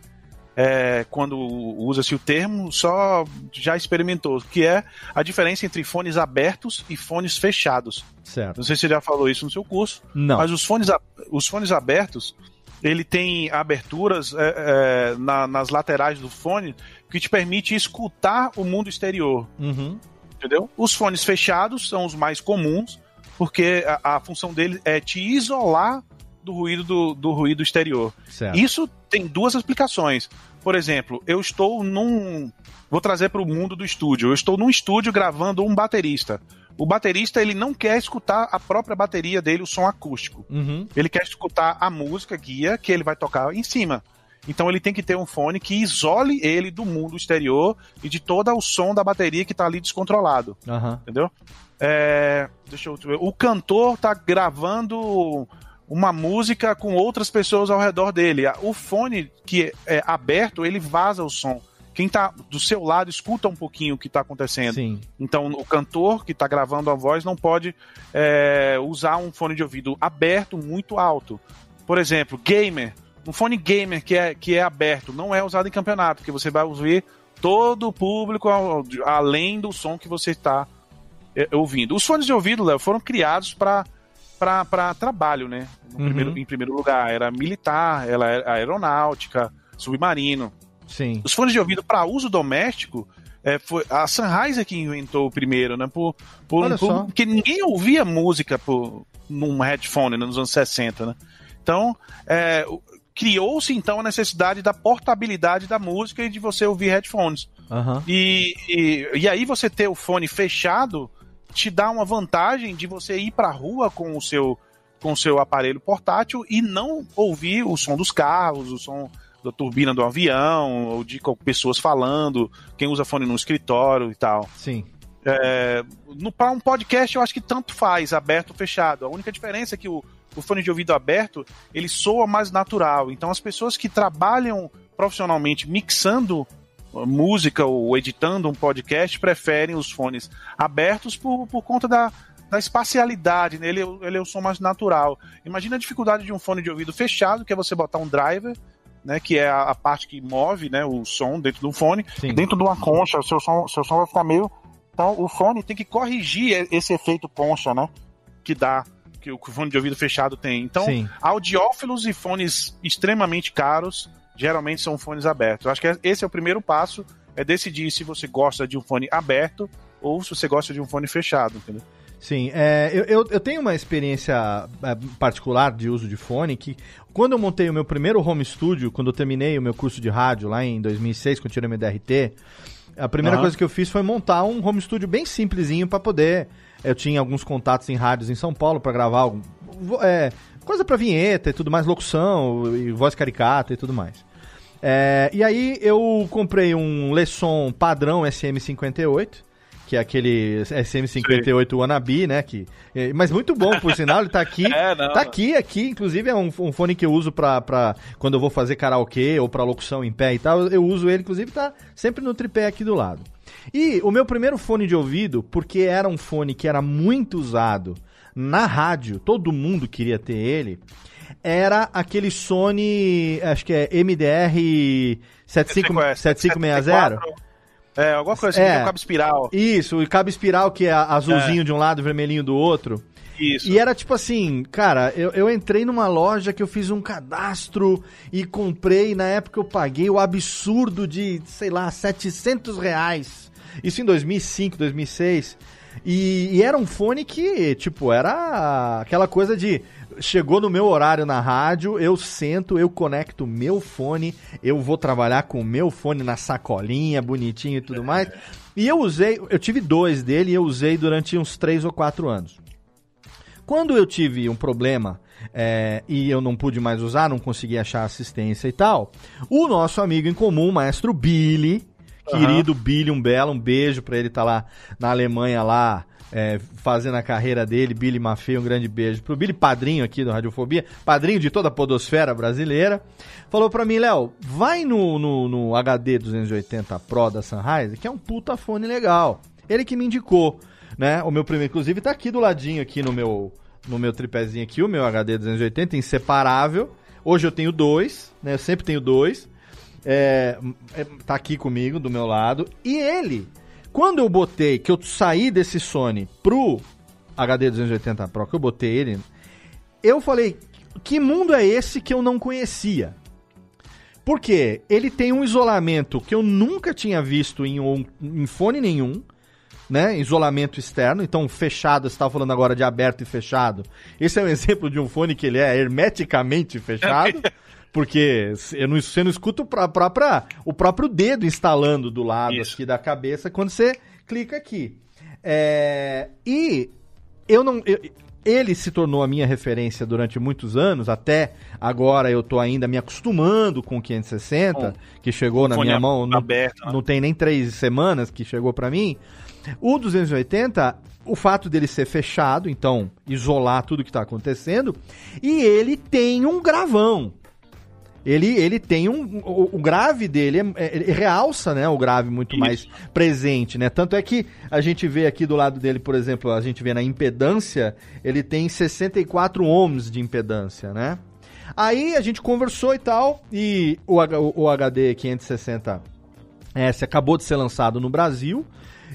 é, quando usa-se o termo, só já experimentou, que é a diferença entre fones abertos e fones fechados. Certo. Não sei se você já falou isso no seu curso, Não. mas os fones, os fones abertos, ele tem aberturas é, é, na, nas laterais do fone que te permite escutar o mundo exterior. Uhum. Entendeu? Os fones fechados são os mais comuns, porque a, a função dele é te isolar do ruído do, do ruído exterior. Certo. Isso tem duas explicações. Por exemplo, eu estou num. Vou trazer para o mundo do estúdio. Eu estou num estúdio gravando um baterista. O baterista ele não quer escutar a própria bateria dele, o som acústico. Uhum. Ele quer escutar a música guia que ele vai tocar em cima. Então ele tem que ter um fone que isole ele do mundo exterior e de todo o som da bateria que está ali descontrolado. Uhum. Entendeu? É, deixa eu ver. O cantor está gravando uma música com outras pessoas ao redor dele. O fone que é aberto, ele vaza o som. Quem está do seu lado escuta um pouquinho o que está acontecendo. Sim. Então, o cantor que está gravando a voz não pode é, usar um fone de ouvido aberto muito alto. Por exemplo, gamer um fone gamer que é, que é aberto não é usado em campeonato, porque você vai ouvir todo o público além do som que você está é, ouvindo. Os fones de ouvido, Léo, foram criados para para trabalho, né? Uhum. Primeiro, em primeiro lugar, era militar, ela era aeronáutica, submarino. Sim. Os fones de ouvido para uso doméstico, é, foi a Sennheiser que inventou o primeiro, né? Por, por, Olha só. Porque ninguém ouvia música por, num headphone né, nos anos 60, né? Então, é, criou-se então a necessidade da portabilidade da música e de você ouvir headphones. Uhum. E, e, e aí você ter o fone fechado te dá uma vantagem de você ir pra rua com o seu com o seu aparelho portátil e não ouvir o som dos carros, o som da turbina do avião, ou de pessoas falando, quem usa fone no escritório e tal. Sim. É, para um podcast eu acho que tanto faz, aberto ou fechado. A única diferença é que o, o fone de ouvido aberto ele soa mais natural. Então as pessoas que trabalham profissionalmente mixando música ou editando um podcast preferem os fones abertos por, por conta da, da espacialidade, né? ele, ele é o som mais natural. Imagina a dificuldade de um fone de ouvido fechado, que é você botar um driver, né, que é a, a parte que move né, o som dentro do fone, Sim. dentro de uma concha, o seu som, seu som vai ficar meio. Então o fone tem que corrigir esse efeito concha, né? Que dá, que o fone de ouvido fechado tem. Então, Sim. audiófilos e fones extremamente caros geralmente são fones abertos. Eu acho que esse é o primeiro passo, é decidir se você gosta de um fone aberto ou se você gosta de um fone fechado, entendeu? Sim, é, eu, eu, eu, tenho uma experiência é, particular de uso de fone que quando eu montei o meu primeiro home studio, quando eu terminei o meu curso de rádio lá em 2006, quando eu tirei meu DRT, a primeira uhum. coisa que eu fiz foi montar um home studio bem simplesinho para poder. Eu tinha alguns contatos em rádios em São Paulo para gravar é, coisa para vinheta e tudo mais, locução e voz caricata e tudo mais. É, e aí eu comprei um Lesson padrão SM58 que é aquele SM58 Sim. Wannabe, né? Que, é, mas muito bom, por sinal, ele tá aqui. é, não, tá aqui, aqui, inclusive é um, um, fone que eu uso pra, pra quando eu vou fazer karaokê ou pra locução em pé e tal, eu uso ele, inclusive tá sempre no tripé aqui do lado. E o meu primeiro fone de ouvido, porque era um fone que era muito usado na rádio, todo mundo queria ter ele, era aquele Sony, acho que é MDR 7560. É, alguma coisa assim, é, um cabo espiral. Isso, o cabo espiral que é azulzinho é. de um lado e vermelhinho do outro. Isso. E era tipo assim, cara, eu, eu entrei numa loja que eu fiz um cadastro e comprei, na época eu paguei o absurdo de, sei lá, 700 reais. Isso em 2005, 2006. E, e era um fone que, tipo, era aquela coisa de chegou no meu horário na rádio, eu sento, eu conecto meu fone, eu vou trabalhar com o meu fone na sacolinha, bonitinho e tudo mais. E eu usei, eu tive dois dele e eu usei durante uns três ou quatro anos. Quando eu tive um problema é, e eu não pude mais usar, não consegui achar assistência e tal, o nosso amigo em comum, o maestro Billy, querido uhum. Billy, um belo, um beijo pra ele estar tá lá na Alemanha lá é, fazendo a carreira dele, Billy Maffei, um grande beijo pro Billy, padrinho aqui do Radiofobia, padrinho de toda a podosfera brasileira, falou pra mim, Léo, vai no, no, no, HD 280 Pro da Sunrise, que é um puta fone legal. Ele que me indicou, né? O meu primeiro, inclusive, tá aqui do ladinho, aqui no meu, no meu tripézinho aqui, o meu HD 280, inseparável. Hoje eu tenho dois, né? Eu sempre tenho dois. É, é, tá aqui comigo, do meu lado. E ele quando eu botei, que eu saí desse Sony pro HD 280 Pro, que eu botei ele, eu falei, que mundo é esse que eu não conhecia? Porque ele tem um isolamento que eu nunca tinha visto em, um, em fone nenhum, né? Isolamento externo, então fechado, você estava falando agora de aberto e fechado. Esse é um exemplo de um fone que ele é hermeticamente fechado. Porque eu não, você não escuta o, própria, o próprio dedo instalando do lado Isso. aqui da cabeça quando você clica aqui. É, e eu não. Eu, ele se tornou a minha referência durante muitos anos, até agora eu tô ainda me acostumando com o 560, Bom, que chegou na minha mão, aberto, não, né? não tem nem três semanas que chegou para mim. O 280, o fato dele ser fechado, então isolar tudo que está acontecendo, e ele tem um gravão ele, ele tem um. O, o grave dele é, é, realça, né? O grave muito Isso. mais presente, né? Tanto é que a gente vê aqui do lado dele, por exemplo, a gente vê na impedância, ele tem 64 ohms de impedância, né? Aí a gente conversou e tal, e o, o, o HD 560S acabou de ser lançado no Brasil.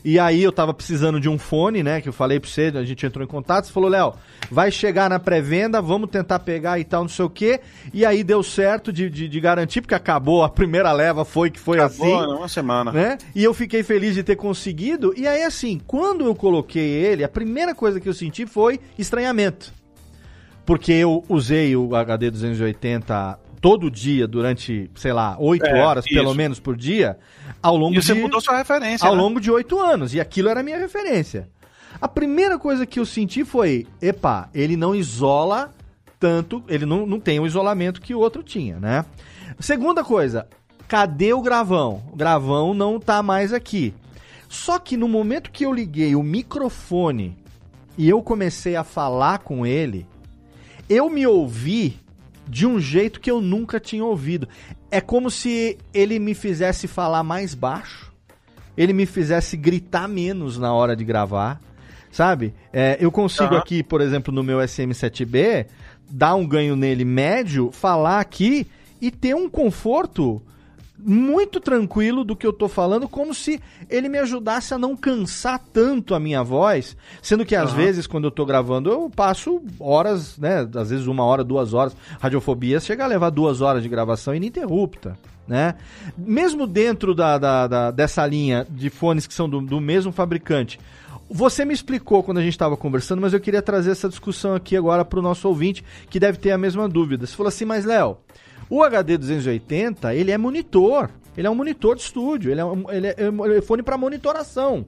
E aí eu tava precisando de um fone, né? Que eu falei pra você, a gente entrou em contato, você falou, Léo, vai chegar na pré-venda, vamos tentar pegar e tal, não sei o quê. E aí deu certo de, de, de garantir, porque acabou, a primeira leva foi que foi acabou, assim. uma semana. Né? E eu fiquei feliz de ter conseguido. E aí, assim, quando eu coloquei ele, a primeira coisa que eu senti foi estranhamento. Porque eu usei o HD 280 todo dia durante, sei lá, oito é, horas isso. pelo menos por dia, ao longo e você de. mudou sua referência. Ao né? longo de oito anos. E aquilo era a minha referência. A primeira coisa que eu senti foi: epa, ele não isola tanto, ele não, não tem o isolamento que o outro tinha, né? Segunda coisa, cadê o gravão? O gravão não tá mais aqui. Só que no momento que eu liguei o microfone e eu comecei a falar com ele, eu me ouvi de um jeito que eu nunca tinha ouvido. É como se ele me fizesse falar mais baixo, ele me fizesse gritar menos na hora de gravar, sabe? É, eu consigo uhum. aqui, por exemplo, no meu SM7B, dar um ganho nele médio, falar aqui e ter um conforto muito tranquilo do que eu tô falando, como se ele me ajudasse a não cansar tanto a minha voz, sendo que às uhum. vezes quando eu tô gravando eu passo horas, né, às vezes uma hora, duas horas, radiofobia chega a levar duas horas de gravação ininterrupta, né? Mesmo dentro da, da, da dessa linha de fones que são do, do mesmo fabricante, você me explicou quando a gente estava conversando, mas eu queria trazer essa discussão aqui agora para o nosso ouvinte, que deve ter a mesma dúvida. Você falou assim, mas Léo, o HD 280, ele é monitor. Ele é um monitor de estúdio. Ele é, um, ele é, é, é fone para monitoração.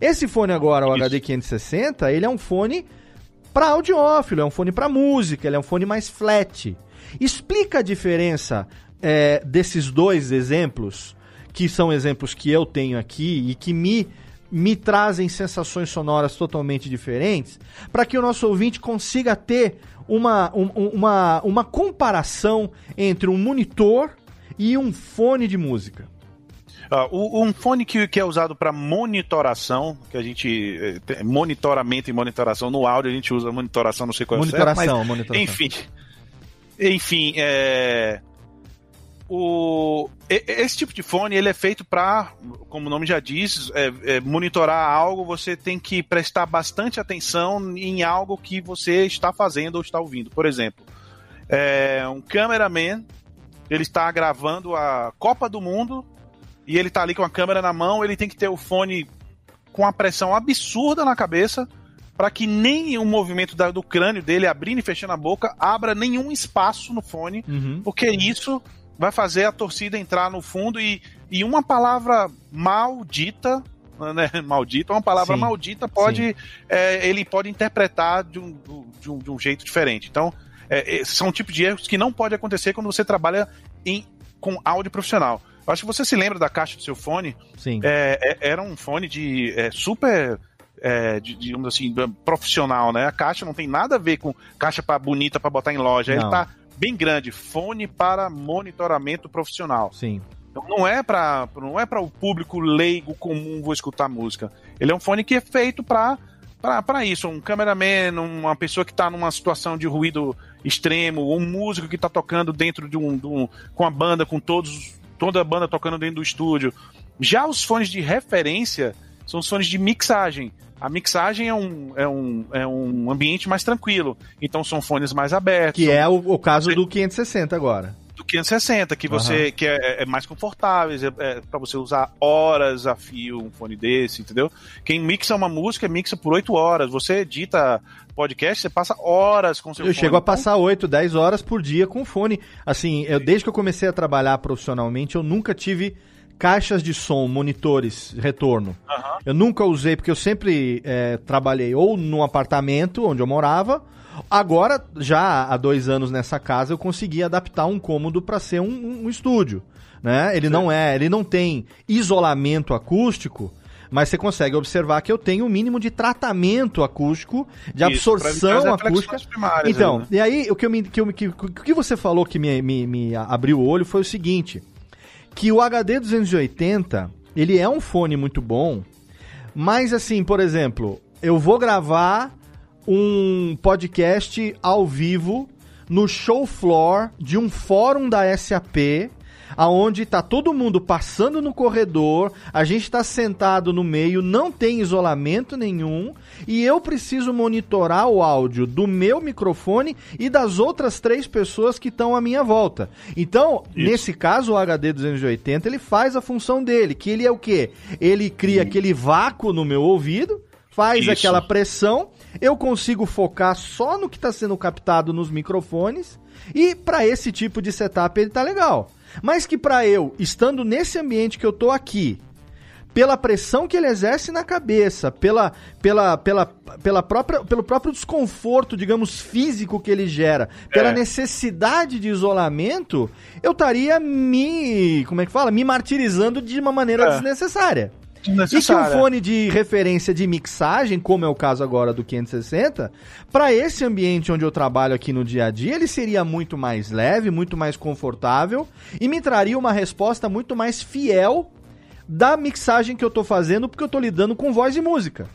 Esse fone agora, o Isso. HD 560, ele é um fone para audiófilo, é um fone para música, ele é um fone mais flat. Explica a diferença é, desses dois exemplos, que são exemplos que eu tenho aqui e que me, me trazem sensações sonoras totalmente diferentes, para que o nosso ouvinte consiga ter uma, um, uma, uma comparação entre um monitor e um fone de música. Uh, um fone que, que é usado para monitoração, que a gente. Eh, monitoramento e monitoração. No áudio a gente usa monitoração, não sei qual é certo, mas, monitoração. Enfim. Enfim, é, o, esse tipo de fone ele é feito para, como o nome já diz, é, é, monitorar algo. Você tem que prestar bastante atenção em algo que você está fazendo ou está ouvindo. Por exemplo, é, um cameraman ele está gravando a Copa do Mundo e ele está ali com a câmera na mão. Ele tem que ter o fone com a pressão absurda na cabeça para que nem o movimento da, do crânio dele abrindo e fechando a boca abra nenhum espaço no fone, uhum. porque isso vai fazer a torcida entrar no fundo e, e uma palavra maldita né, maldita, uma palavra sim, maldita pode é, ele pode interpretar de um, de um, de um jeito diferente. Então, é, é, são tipos de erros que não pode acontecer quando você trabalha em, com áudio profissional. Eu acho que você se lembra da caixa do seu fone. Sim. É, é era um fone de é, super. É, de, digamos assim, profissional, né? A caixa não tem nada a ver com caixa para bonita para botar em loja. Não. Ele tá bem grande, fone para monitoramento profissional. Sim. Então não é para não é para o público leigo comum vou escutar música. Ele é um fone que é feito para para isso, um cameraman, uma pessoa que está numa situação de ruído extremo, um músico que está tocando dentro de um, de um, com a banda, com todos toda a banda tocando dentro do estúdio. Já os fones de referência são os fones de mixagem. A mixagem é um, é um, é um ambiente mais tranquilo. Então são fones mais abertos. Que é o, o caso do 560 agora. Do 560, que você uhum. que é, é, mais confortáveis, é, é para você usar horas a fio um fone desse, entendeu? Quem mixa uma música, mixa por 8 horas. Você edita podcast, você passa horas com seu eu fone. Eu chego a passar 8, 10 horas por dia com fone. Assim, eu, desde que eu comecei a trabalhar profissionalmente, eu nunca tive caixas de som, monitores, retorno. Uhum. Eu nunca usei, porque eu sempre é, trabalhei ou num apartamento onde eu morava. Agora, já há dois anos nessa casa, eu consegui adaptar um cômodo para ser um, um, estúdio. Né? Ele não é, ele não tem isolamento acústico, mas você consegue observar que eu tenho o um mínimo de tratamento acústico, de Isso, absorção acústica. Então, né? e aí o que, eu me, que, eu, que, que você falou que me, me, me abriu o olho foi o seguinte: que o HD 280, ele é um fone muito bom, mas assim, por exemplo, eu vou gravar um podcast ao vivo no show floor de um fórum da SAP aonde tá todo mundo passando no corredor, a gente está sentado no meio, não tem isolamento nenhum, e eu preciso monitorar o áudio do meu microfone e das outras três pessoas que estão à minha volta. Então, Isso. nesse caso, o HD 280, ele faz a função dele, que ele é o quê? Ele cria aquele vácuo no meu ouvido, faz Isso. aquela pressão, eu consigo focar só no que está sendo captado nos microfones e para esse tipo de setup ele tá legal. Mas que para eu, estando nesse ambiente que eu tô aqui, pela pressão que ele exerce na cabeça, pela, pela, pela, pela própria, pelo próprio desconforto, digamos, físico que ele gera, pela É. necessidade de isolamento, eu estaria me, como é que fala? Me martirizando de uma maneira É. desnecessária. E que um Desnecessária. fone de referência de mixagem, como é o caso agora do 560, para esse ambiente onde eu trabalho aqui no dia a dia, ele seria muito mais leve, muito mais confortável e me traria uma resposta muito mais fiel da mixagem que eu tô fazendo, porque eu tô lidando com voz e música.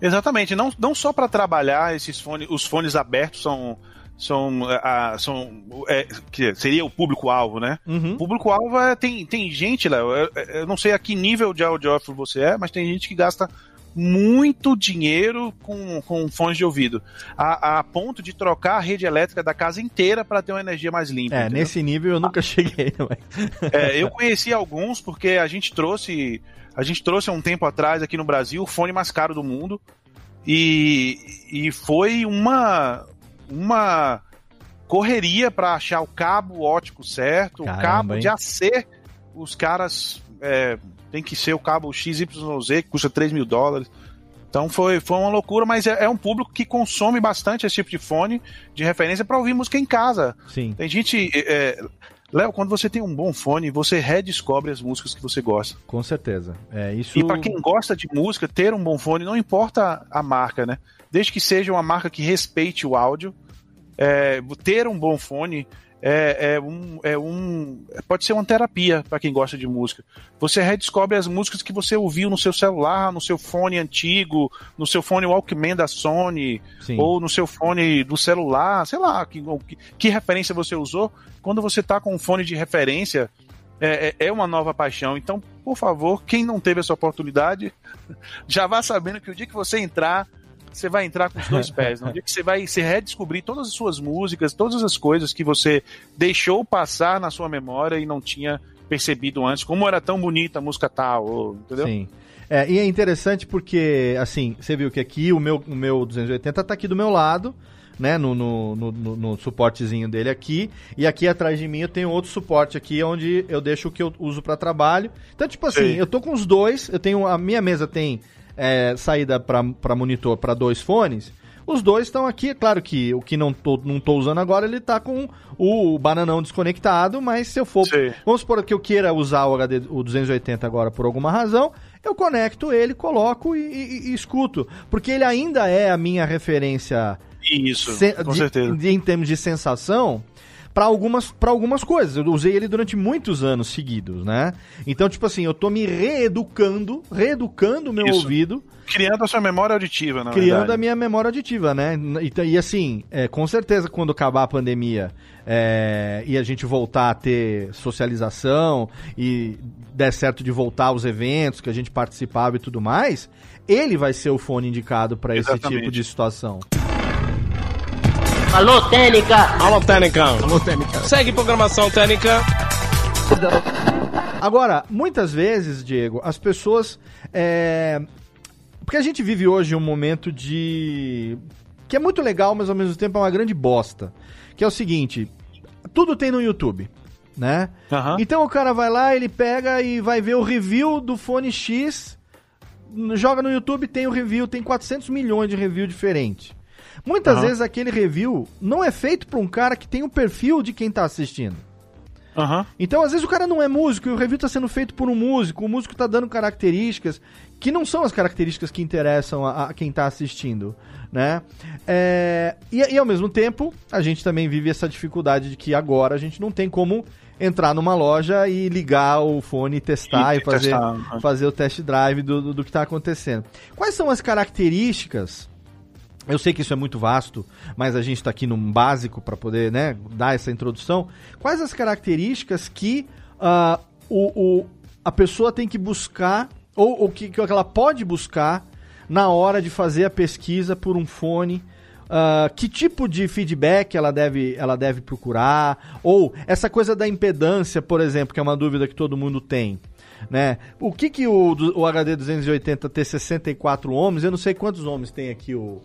Exatamente, não, não só para trabalhar esses fones, os fones abertos são são, ah, são é, que seria o público-alvo, né? Uhum. O público-alvo é, tem, tem gente, Léo, eu, eu não sei a que nível de audiófilo você é, mas tem gente que gasta muito dinheiro com, com fones de ouvido, a, a ponto de trocar a rede elétrica da casa inteira para ter uma energia mais limpa. É, entendeu? nesse nível eu nunca cheguei, mas... É, eu conheci alguns porque a gente trouxe a gente trouxe há um tempo atrás aqui no Brasil o fone mais caro do mundo e, e foi uma uma correria para achar o cabo ótico certo, Caramba, o cabo hein? de AC, os caras é, tem que ser o cabo XYZ que custa 3 mil dólares. Então foi, foi uma loucura, mas é, é um público que consome bastante esse tipo de fone de referência para ouvir música em casa. Sim. Tem gente. é, Léo, quando você tem um bom fone, você redescobre as músicas que você gosta. Com certeza. É, isso... E para quem gosta de música, ter um bom fone, não importa a marca, né? Desde que seja uma marca que respeite o áudio, é, ter um bom fone é, é um, é um. Pode ser uma terapia para quem gosta de música. Você redescobre as músicas que você ouviu no seu celular, no seu fone antigo, no seu fone Walkman da Sony, Sim. ou no seu fone do celular, sei lá, que, que, referência você usou. Quando você tá com um fone de referência, é, é é uma nova paixão. Então, por favor, quem não teve essa oportunidade, já vá sabendo que o dia que você entrar, você vai entrar com os dois pés. No dia que você vai se redescobrir todas as suas músicas, todas as coisas que você deixou passar na sua memória e não tinha percebido antes, como era tão bonita a música tal, ou- entendeu? Sim. É, e é interessante porque, assim, você viu que aqui o meu, o meu 280 tá aqui do meu lado, né? No, no, no, no- no suportezinho dele aqui. E aqui atrás de mim eu tenho outro suporte aqui, onde eu deixo o que eu uso para trabalho. Então, tipo assim, Sim. eu tô com os dois. Eu tenho. A minha mesa tem é, saída para monitor para dois fones. Os dois estão aqui, é claro que o que não tô, não tô usando agora, ele tá com o bananão desconectado, mas se eu for Sim. Vamos supor que eu queira usar o HD, o 280 agora por alguma razão, eu conecto ele, coloco e, e- e escuto. Porque ele ainda é a minha referência Isso, se- com de- certeza. de- em termos de sensação para algumas, pra algumas coisas. Eu usei ele durante muitos anos seguidos, né? Então, tipo assim, eu tô me reeducando, reeducando o meu Isso. ouvido Criando a sua memória auditiva, na criando verdade. a minha memória auditiva, né? E, e assim, é, com certeza, quando acabar a pandemia é, e a gente voltar a ter socialização e der certo de voltar aos eventos que a gente participava e tudo mais, ele vai ser o fone indicado para esse tipo de situação. Alô, Técnica! Alô, Técnica. Alô, Técnica. Segue programação Técnica. Agora, muitas vezes, Diego, as pessoas. é, Porque a gente vive hoje um momento de. que é muito legal, mas ao mesmo tempo é uma grande bosta. Que é o seguinte: tudo tem no YouTube, né? Aham. Então o cara vai lá, ele pega e vai ver o review do fone X, joga no YouTube, tem o review, tem 400 milhões de review diferentes. Muitas Aham. vezes aquele review não é feito para um cara que tem o perfil de quem tá assistindo. Aham. Então, às vezes, o cara não é músico e o review está sendo feito por um músico, o músico está dando características que não são as características que interessam a, a quem está assistindo, né? É, e, e, ao mesmo tempo, a gente também vive essa dificuldade de que agora a gente não tem como entrar numa loja e ligar o fone e testar e, E fazer, testar, fazer o test drive do, do, do que está acontecendo. Quais são as características eu sei que isso é muito vasto, mas a gente está aqui num básico para poder né, dar essa introdução. Quais as características que ah, o, o- a pessoa tem que buscar, ou, ou que, que ela pode buscar na hora de fazer a pesquisa por um fone? Ah, que tipo de feedback ela deve, ela deve procurar? Ou essa coisa da impedância, por exemplo, que é uma dúvida que todo mundo tem. né? O que que o, o HD 280 ter 64 ohms, eu não sei quantos ohms tem aqui o,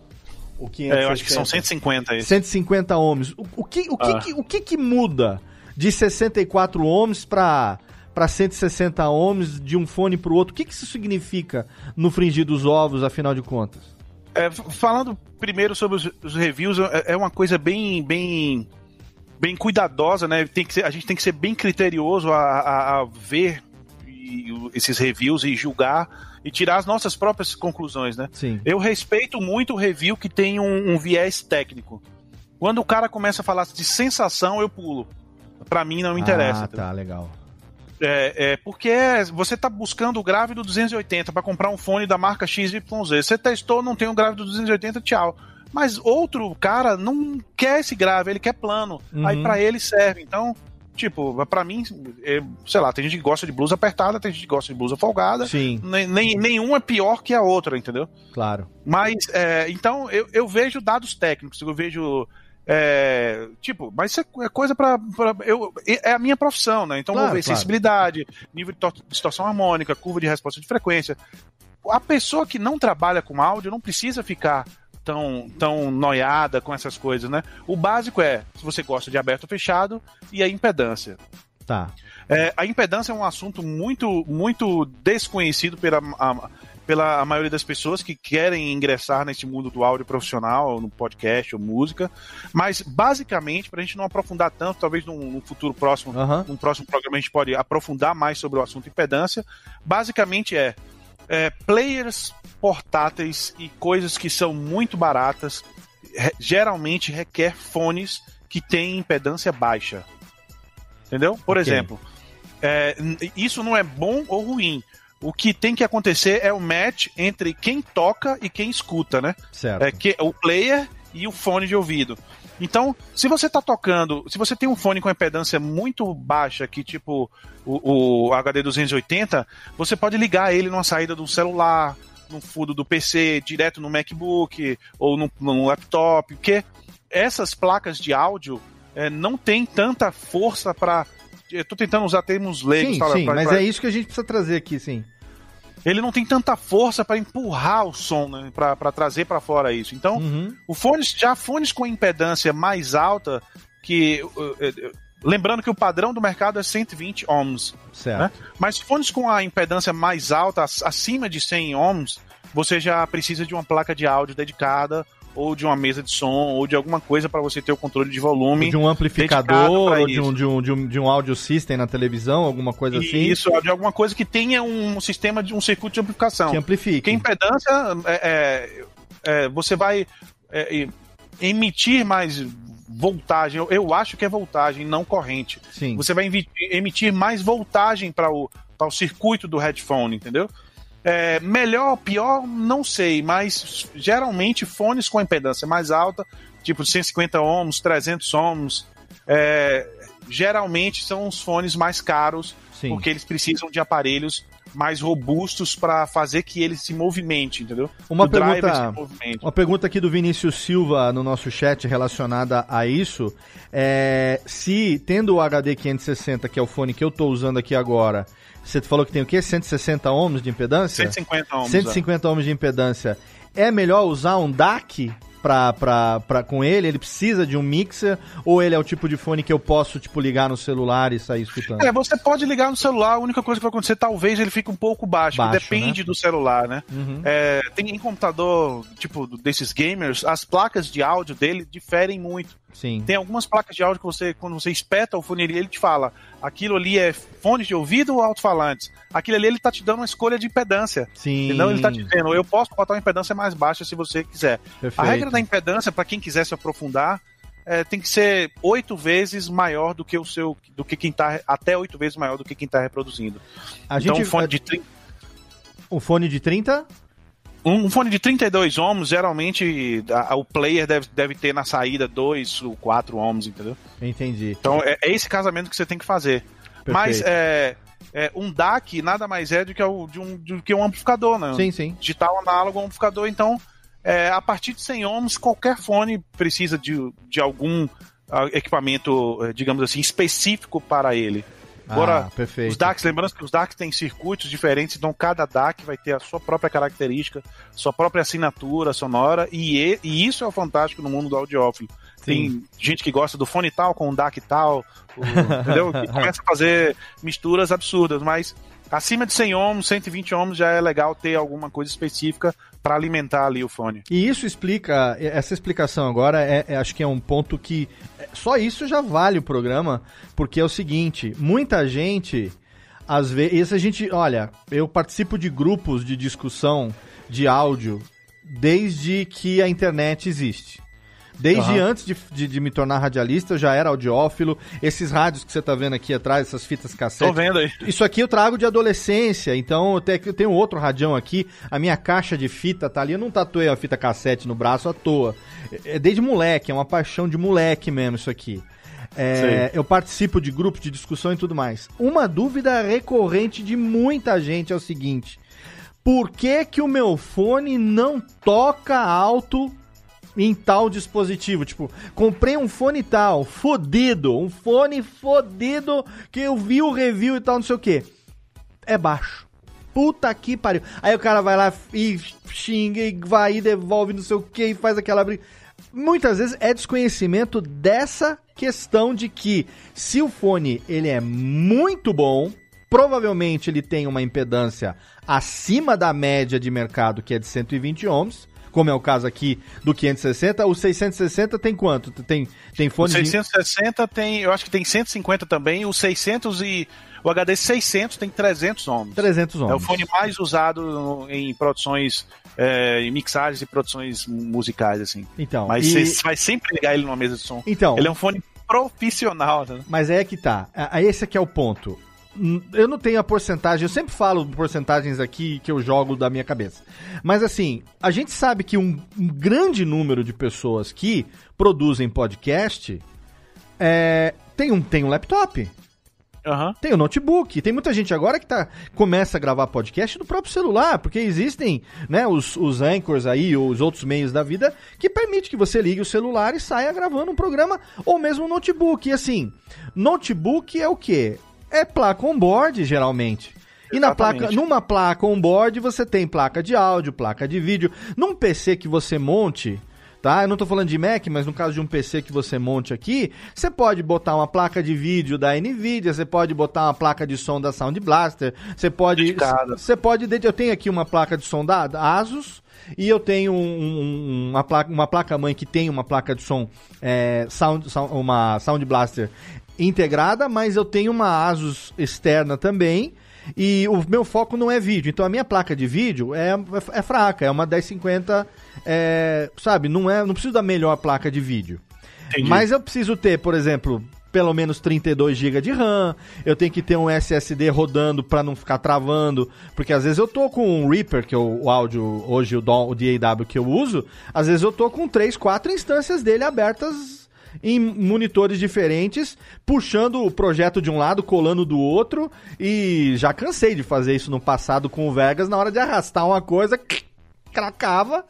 o 560. É, eu acho que são 150 aí. 150 ohms. O, o, que, o, ah. que, o que que muda de 64 ohms para para 160 ohms de um fone para o outro. O que, que isso significa no fringir dos ovos, afinal de contas? É, falando primeiro sobre os, os reviews, é, é, uma coisa bem, bem, bem cuidadosa, né? Tem que ser, a gente tem que ser bem criterioso a, a, a ver esses reviews e julgar e tirar as nossas próprias conclusões, né? Sim. Eu respeito muito o review que tem um, um viés técnico. Quando o cara começa a falar de sensação, eu pulo. Para mim não me interessa. Ah, tá, legal. É, é, porque você está buscando o grave do 280 para comprar um fone da marca XYZ. Você testou, não tem um grave do 280, tchau. Mas outro cara não quer esse grave, ele quer plano. Uhum. Aí para ele serve. Então, tipo, para mim, é, sei lá, tem gente que gosta de blusa apertada, tem gente que gosta de blusa folgada. Sim. Nem, nem, nenhum é pior que a outra, entendeu? Claro. Mas, é, então, eu, eu vejo dados técnicos, eu vejo é, tipo, mas isso é, coisa para eu é a minha profissão, né? Então claro, vou ver claro. sensibilidade, nível de distorção harmônica, curva de resposta de frequência. A pessoa que não trabalha com áudio não precisa ficar tão, tão noiada com essas coisas, né? O básico é se você gosta de aberto ou fechado e a impedância. Tá. É, a impedância é um assunto muito, muito desconhecido pela, a, pela maioria das pessoas que querem ingressar nesse mundo do áudio profissional, no podcast ou música. Mas, basicamente, para a gente não aprofundar tanto, talvez num, num futuro próximo, uhum. num próximo programa a gente pode aprofundar mais sobre o assunto impedância. Basicamente é, é players portáteis e coisas que são muito baratas re, geralmente requer fones que têm impedância baixa. Entendeu? Por okay. exemplo, é, isso não é bom ou ruim o que tem que acontecer é o match entre quem toca e quem escuta, né? Certo. É que, o player e o fone de ouvido. Então, se você está tocando, se você tem um fone com impedância muito baixa, que tipo o, o HD 280, você pode ligar ele numa saída do celular, no fundo do PC, direto no MacBook ou no, no laptop, porque essas placas de áudio é, não tem tanta força para eu tô tentando usar termos leigos. Sim, sim, pra, mas pra... é isso que a gente precisa trazer aqui, sim. Ele não tem tanta força para empurrar o som, né, para trazer para fora isso. Então, uhum. o fones, já fones com impedância mais alta, que uh, uh, uh, lembrando que o padrão do mercado é 120 ohms, certo. Né? Mas fones com a impedância mais alta, acima de 100 ohms, você já precisa de uma placa de áudio dedicada ou de uma mesa de som, ou de alguma coisa para você ter o controle de volume. De um amplificador, ou de um, de, um, de, um, de um audio system na televisão, alguma coisa assim. Isso, de alguma coisa que tenha um sistema de um circuito de amplificação. Que amplifique. Porque impedância, é, é, é, você vai é, emitir mais voltagem, eu, eu, acho que é voltagem, não corrente. Sim. Você vai emitir mais voltagem para o, o circuito do headphone, entendeu? É, melhor ou pior, não sei, mas geralmente fones com impedância mais alta, tipo 150 ohms, 300 ohms, é, geralmente são os fones mais caros, Sim. porque eles precisam de aparelhos mais robustos para fazer que ele se movimente, entendeu? Uma pergunta, uma pergunta aqui do Vinícius Silva no nosso chat relacionada a isso é se tendo o HD 560, que é o fone que eu estou usando aqui agora, você falou que tem o quê? 160 ohms de impedância? 150 ohms. 150 é. ohms de impedância. É melhor usar um DAC pra, pra, pra, com ele? Ele precisa de um mixer? Ou ele é o tipo de fone que eu posso, tipo, ligar no celular e sair escutando? É, você pode ligar no celular, a única coisa que vai acontecer, talvez ele fique um pouco baixo. baixo depende né? do celular, né? Uhum. É, tem em computador, tipo, desses gamers, as placas de áudio dele diferem muito. Sim. Tem algumas placas de áudio que você, quando você espeta o fone, ele te fala: aquilo ali é fone de ouvido ou alto-falantes? Aquilo ali ele tá te dando uma escolha de impedância. Sim. Não, ele tá te dizendo: eu posso botar uma impedância mais baixa se você quiser. Perfeito. A regra da impedância, para quem quiser se aprofundar, é, tem que ser oito vezes maior do que o seu. do que quem tá. até oito vezes maior do que quem tá reproduzindo. A então, gente, um fone de 30. Um fone de 30? Um fone de 32 ohms, geralmente a, a, o player deve, deve ter na saída 2 ou 4 ohms, entendeu? Entendi. Então é, é, esse casamento que você tem que fazer. Perfeito. Mas é, é, um DAC nada mais é do que, o, de um, do que um amplificador, né? Sim, sim. Digital análogo amplificador. Então, é, a partir de 100 ohms, qualquer fone precisa de, de algum uh, equipamento, eh, digamos assim, específico para ele. Agora, ah, os DACs, lembrando que os DACs têm circuitos diferentes, então cada DAC vai ter a sua própria característica, sua própria assinatura sonora, e, e isso é o fantástico no mundo do audiófilo. Tem gente que gosta do fone tal com o DAC tal, o, entendeu? Que começa a fazer misturas absurdas, mas acima de 100 ohms, 120 ohms já é legal ter alguma coisa específica para alimentar ali o fone. E isso explica, essa explicação agora é, é, acho que é um ponto que só isso já vale o programa, porque é o seguinte, muita gente às vezes a gente, olha, eu participo de grupos de discussão de áudio desde que a internet existe. Desde uhum. antes de, de, de, me tornar radialista, eu já era audiófilo. Esses rádios que você tá vendo aqui atrás, essas fitas cassete. Tô vendo aí. Isso aqui eu trago de adolescência, então eu tenho, eu tenho outro radião aqui. A minha caixa de fita tá ali. Eu não tatuei a fita cassete no braço à toa. É, é desde moleque, é uma paixão de moleque mesmo isso aqui. É, eu participo de grupos de discussão e tudo mais. Uma dúvida recorrente de muita gente é o seguinte: por que que o meu fone não toca alto em tal dispositivo. Tipo, comprei um fone tal, fodido, um fone fodido que eu vi o review e tal, não sei o que. É baixo. Puta que pariu. Aí o cara vai lá e xinga e vai e devolve não sei o que e faz aquela briga. Muitas vezes é desconhecimento dessa questão de que se o fone ele é muito bom, provavelmente ele tem uma impedância acima da média de mercado que é de 120 ohms como é o caso aqui do 560. O 660 tem quanto? Tem, tem fone? O 660 de... tem, eu acho que tem 150 também. O 600 e o HD 600 tem 300 ohms. 300 ohms. É o fone mais usado em produções, é, em mixagens e produções musicais, assim. Então. Mas e... você vai sempre ligar ele numa mesa de som. Então. Ele é um fone profissional. Né? Mas é que tá. Esse aqui é o ponto eu não tenho a porcentagem, eu sempre falo porcentagens aqui que eu jogo da minha cabeça. Mas assim, a gente sabe que um, um grande número de pessoas que produzem podcast é, tem, um, tem um laptop. Uhum. Tem o notebook. Tem muita gente agora que tá, começa a gravar podcast no próprio celular, porque existem né, os, os anchors aí, ou os outros meios da vida, que permite que você ligue o celular e saia gravando um programa, ou mesmo um notebook. E assim, notebook é o quê? É placa on-board, geralmente. E na placa, numa placa on-board você tem placa de áudio, placa de vídeo. Num PC que você monte, tá? Eu não estou falando de Mac, mas no caso de um PC que você monte aqui, você pode botar uma placa de vídeo da Nvidia, você pode botar uma placa de som da Sound Blaster, você pode, você pode, eu tenho aqui uma placa de som da Asus e eu tenho um, um, uma placa, uma placa mãe que tem uma placa de som, é, sound, sound, uma Sound Blaster integrada, mas eu tenho uma Asus externa também. E o meu foco não é vídeo. Então a minha placa de vídeo é, é, é fraca, é uma 1050, é, sabe? Não é, não preciso da melhor placa de vídeo. Entendi. Mas eu preciso ter, por exemplo, pelo menos 32 GB de RAM. Eu tenho que ter um SSD rodando para não ficar travando, porque às vezes eu tô com um Reaper, que é o, o áudio hoje o, DAW, o DAW que eu uso, às vezes eu tô com 3, 4 instâncias dele abertas em monitores diferentes, puxando o projeto de um lado, colando do outro, e já cansei de fazer isso no passado com o Vegas, na hora de arrastar uma coisa, cracava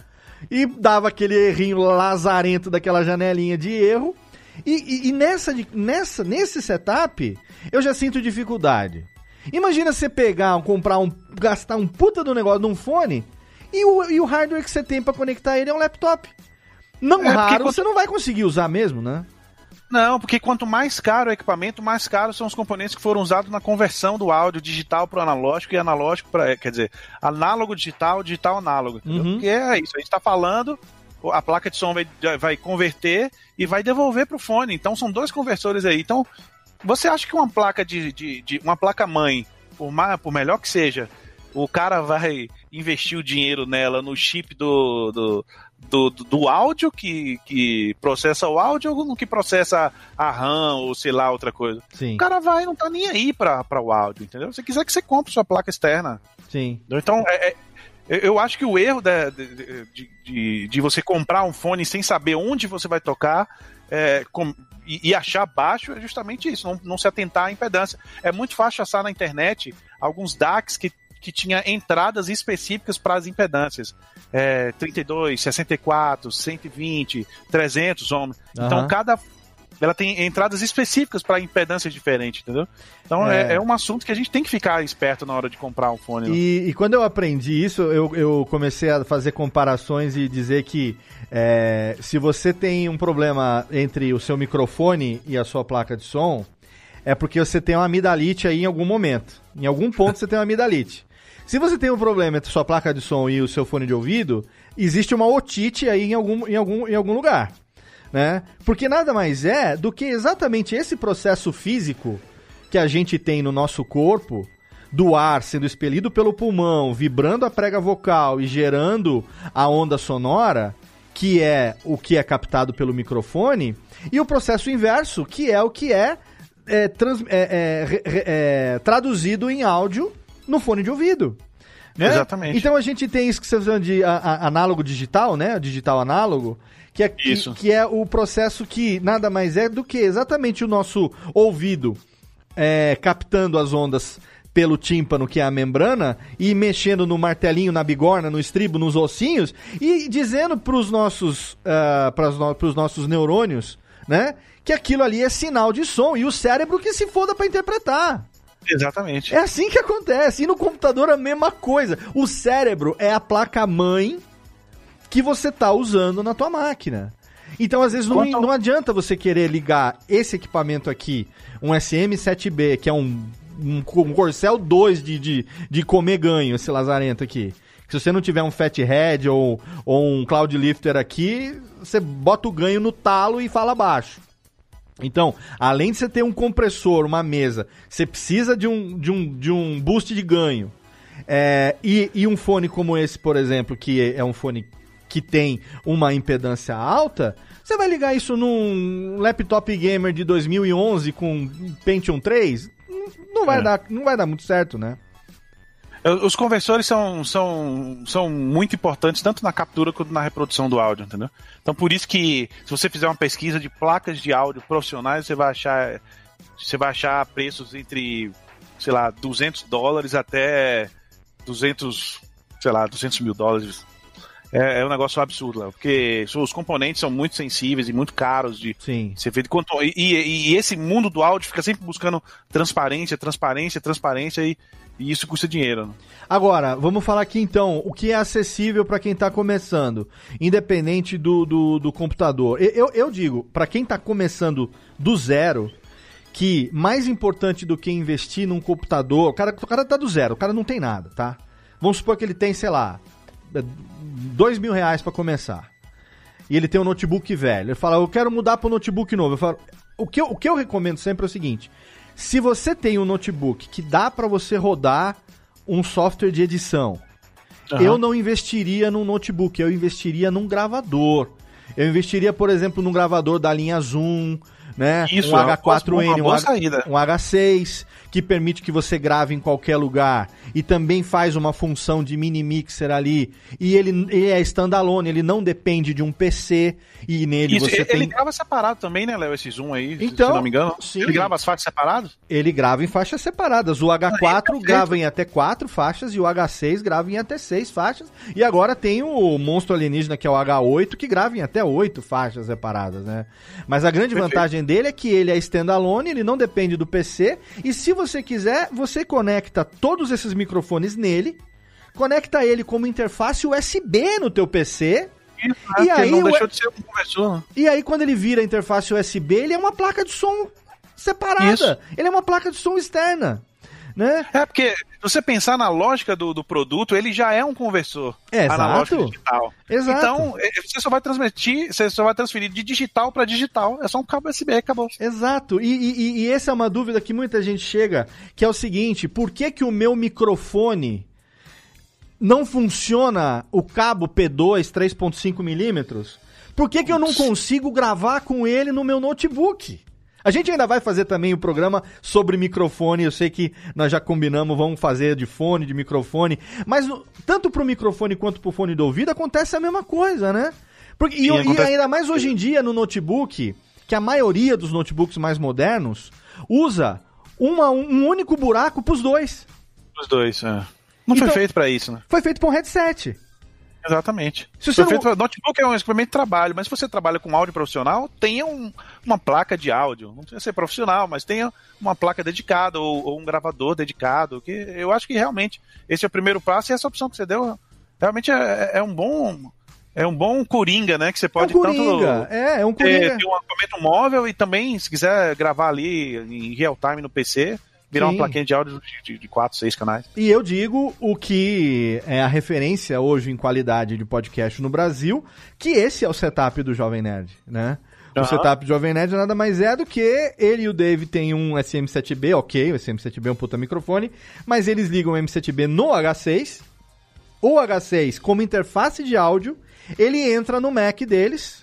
e dava aquele errinho lazarento daquela janelinha de erro. E, e, e nessa, nessa, nesse setup, eu já sinto dificuldade. Imagina você pegar, comprar um, gastar um puta do negócio num fone e o, e o hardware que você tem para conectar ele é um laptop. Não é, raro, quanto... você não vai conseguir usar mesmo, né? Não, porque quanto mais caro o equipamento, mais caros são os componentes que foram usados na conversão do áudio digital para o analógico e analógico para. Quer dizer, análogo digital, digital análogo. Uhum. Porque é isso, a gente está falando, a placa de som vai, vai converter e vai devolver para o fone. Então são dois conversores aí. Então, você acha que uma placa de. de, de uma placa mãe, por, mais, por melhor que seja, o cara vai investir o dinheiro nela no chip do, do do, do, do, áudio que, que processa o áudio ou no que processa a RAM ou sei lá, outra coisa. Sim. O cara vai não tá nem aí para o áudio, entendeu? Se quiser que você compre sua placa externa. Sim. Então, é, é, eu acho que o erro de, de, de, de, você comprar um fone sem saber onde você vai tocar é, com, e, e, achar baixo é justamente isso, não, não se atentar à impedância. É muito fácil achar na internet alguns DACs que que tinha entradas específicas para as impedâncias. É, 32, 64, 120, 300 ohms. Uhum. Então, cada, ela tem entradas específicas para impedâncias diferentes, entendeu? Então é. É, é. um assunto que a gente tem que ficar esperto na hora de comprar um fone. Né? E, e, quando eu aprendi isso, eu, eu comecei a fazer comparações e dizer que é, se você tem um problema entre o seu microfone e a sua placa de som, é porque você tem uma amidalite aí em algum momento. Em algum ponto você tem uma amidalite. Se você tem um problema entre sua placa de som e o seu fone de ouvido, existe uma otite aí em algum, em algum, em algum lugar né? Porque nada mais é do que exatamente esse processo físico que a gente tem no nosso corpo, do ar sendo expelido pelo pulmão, vibrando a prega vocal e gerando a onda sonora, que é o que é captado pelo microfone, e o processo inverso, que é o que é, é, trans, é, é, é traduzido em áudio no fone de ouvido. Né? Exatamente. Então a gente tem isso que você chama de a, a, análogo digital, né? Digital análogo, que é, que, que, é o processo que nada mais é do que exatamente o nosso ouvido é, captando as ondas pelo tímpano, que é a membrana, e mexendo no martelinho, na bigorna, no estribo, nos ossinhos, e dizendo para os nossos, uh, no, nossos neurônios, né, que aquilo ali é sinal de som, e o cérebro que se foda para interpretar. Exatamente. É assim que acontece. E no computador a mesma coisa. O cérebro é a placa-mãe que você tá usando na tua máquina. Então, às vezes, não, não adianta você querer ligar esse equipamento aqui, um SM7B, que é um, um, um Corcel 2 de, de, de comer ganho, esse lazarento aqui. Se você não tiver um Fathead ou, ou um Cloud Lifter aqui, você bota o ganho no talo e fala baixo. Então, além de você ter um compressor, uma mesa, você precisa de um, de um, de um boost de ganho. É, e, e um fone como esse, por exemplo, que é um fone que tem uma impedância alta, você vai ligar isso num laptop gamer de 2011 com Pentium 3? Não vai, é. dar, não vai dar muito certo, né? Os conversores são, são, são muito importantes tanto na captura quanto na reprodução do áudio, entendeu? Então por isso que se você fizer uma pesquisa de placas de áudio profissionais, você vai achar você vai achar preços entre, sei lá, 200 dólares até 200, sei lá, 200 mil dólares é, é um negócio absurdo, Léo, porque os componentes são muito sensíveis e muito caros de Sim. ser feito. E, e, e, esse mundo do áudio fica sempre buscando transparência, transparência, transparência e, e isso custa dinheiro. Né? Agora, vamos falar aqui então o que é acessível para quem está começando, independente do, do, do computador. Eu, eu digo, para quem está começando do zero, que mais importante do que investir num computador, o cara, o cara tá do zero, o cara não tem nada, tá? Vamos supor que ele tem, sei lá, dois mil reais para começar. E ele tem um notebook velho. Ele fala, eu quero mudar para um notebook novo. Eu falo, o que eu, o que eu recomendo sempre é o seguinte: se você tem um notebook que dá para você rodar um software de edição, uhum. eu não investiria num notebook, eu investiria num gravador. Eu investiria, por exemplo, num gravador da linha Zoom, né? Isso, um H4N, um, H, um H6 que permite que você grave em qualquer lugar e também faz uma função de mini mixer ali. E ele, ele é standalone, ele não depende de um PC e nele Isso, você ele, tem... ele grava separado também, né, Léo, esse Zoom aí, então, se não me engano. Sim. Ele grava as faixas separadas? Ele grava em faixas separadas. O H4 ah, grava em até quatro faixas e o H6 grava em até seis faixas. E agora tem o monstro alienígena que é o H8 que grava em até oito faixas separadas, né? Mas a grande Perfeito. vantagem dele é que ele é standalone, ele não depende do PC e se você você quiser, você conecta todos esses microfones nele, conecta ele como interface USB no teu PC. Isso, e, aí, não deixou de ser um né? e aí, quando ele vira a interface USB, ele é uma placa de som separada. Isso. Ele é uma placa de som externa né? É, porque se você pensar na lógica do, do produto, ele já é um conversor é, analógico digital. Exato. Então, é, você só vai transmitir, você só vai transferir de digital para digital. É só um cabo USB, acabou. Exato. E, e, e essa é uma dúvida que muita gente chega, que é o seguinte, por que que o meu microfone não funciona o cabo P2 3.5 milímetros? Por que, que eu não consigo gravar com ele no meu notebook? A gente ainda vai fazer também o programa sobre microfone. Eu sei que nós já combinamos, vamos fazer de fone, de microfone. Mas tanto pro microfone quanto pro fone do ouvido acontece a mesma coisa, né? Porque, Sim, e, acontece... e ainda mais hoje em dia no notebook, que a maioria dos notebooks mais modernos usa uma, um único buraco pros dois. Os dois, é. Não então, foi feito para isso, né? Foi feito pra um headset. Exatamente. Se você não... Notebook é um equipamento de trabalho, mas se você trabalha com áudio profissional, tenha um, uma placa de áudio. Não precisa ser profissional, mas tenha uma placa dedicada ou, ou, um gravador dedicado. Que eu acho que realmente esse é o primeiro passo e essa opção que você deu realmente é, é um bom. É um bom coringa, né? Que você pode é um coringa. tanto é, é um coringa. ter, ter um equipamento móvel e também, se quiser gravar ali em real time no PC, virar Sim. uma plaquinha de áudio de, de 4, 6 canais. E eu digo o que é a referência hoje em qualidade de podcast no Brasil, que esse é o setup do Jovem Nerd, né? O uhum. setup do Jovem Nerd nada mais é do que ele e o Dave têm um SM7B, ok, o SM7B é um puta microfone, mas eles ligam o M7B no H6, o H6 como interface de áudio, ele entra no Mac deles,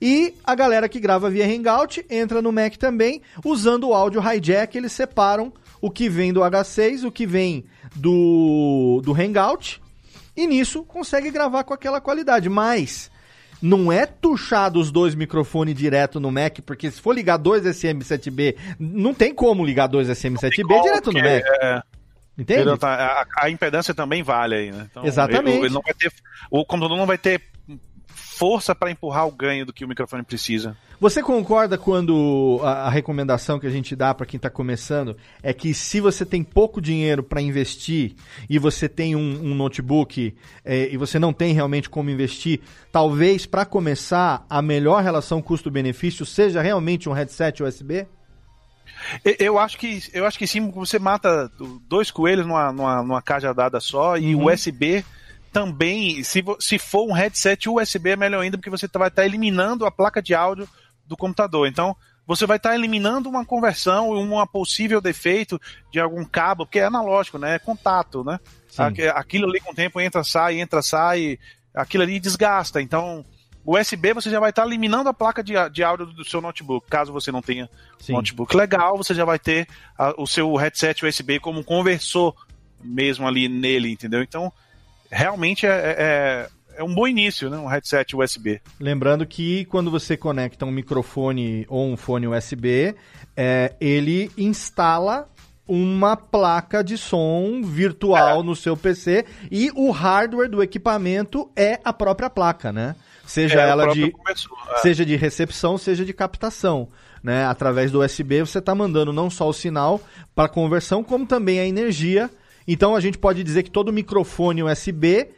e a galera que grava via Hangout entra no Mac também, usando o áudio hijack, eles separam o que vem do H6, o que vem do, do Hangout, e nisso consegue gravar com aquela qualidade. Mas não é tuchar dos dois microfones direto no Mac, porque se for ligar dois SM7B, não tem como ligar dois SM7B direto no Mac. É... Entende? Tá, a, a, impedância também vale aí, né? Então, Exatamente. Ele, ele não vai ter, o computador não vai ter força para empurrar o ganho do que o microfone precisa. Você concorda quando a, a recomendação que a gente dá para quem está começando é que se você tem pouco dinheiro para investir e você tem um, um notebook é, e você não tem realmente como investir, talvez para começar a melhor relação custo-benefício seja realmente um headset USB? Eu acho que eu acho que sim, você mata dois coelhos numa, numa, numa cajadada só e uhum. USB também, se, se for um headset USB é melhor ainda, porque você vai estar tá eliminando a placa de áudio do computador. Então, você vai estar eliminando uma conversão, um possível defeito de algum cabo, porque é analógico, né? É contato, né? Sim. Aquilo ali com o tempo entra, sai, entra, sai, aquilo ali desgasta. Então, o USB você já vai estar eliminando a placa de, de áudio do seu notebook. Caso você não tenha Sim. notebook legal, você já vai ter a, o seu headset USB como conversor mesmo ali nele, entendeu? Então, realmente é, é, é, um bom início, né? Um headset USB. Lembrando que quando você conecta um microfone ou um fone USB, é, ele instala uma placa de som virtual é. no seu PC e o hardware do equipamento é a própria placa, né? Seja é, ela de é. seja de recepção, seja de captação, né? Através do USB você está mandando não só o sinal para conversão, como também a energia então a gente pode dizer que todo microfone USB,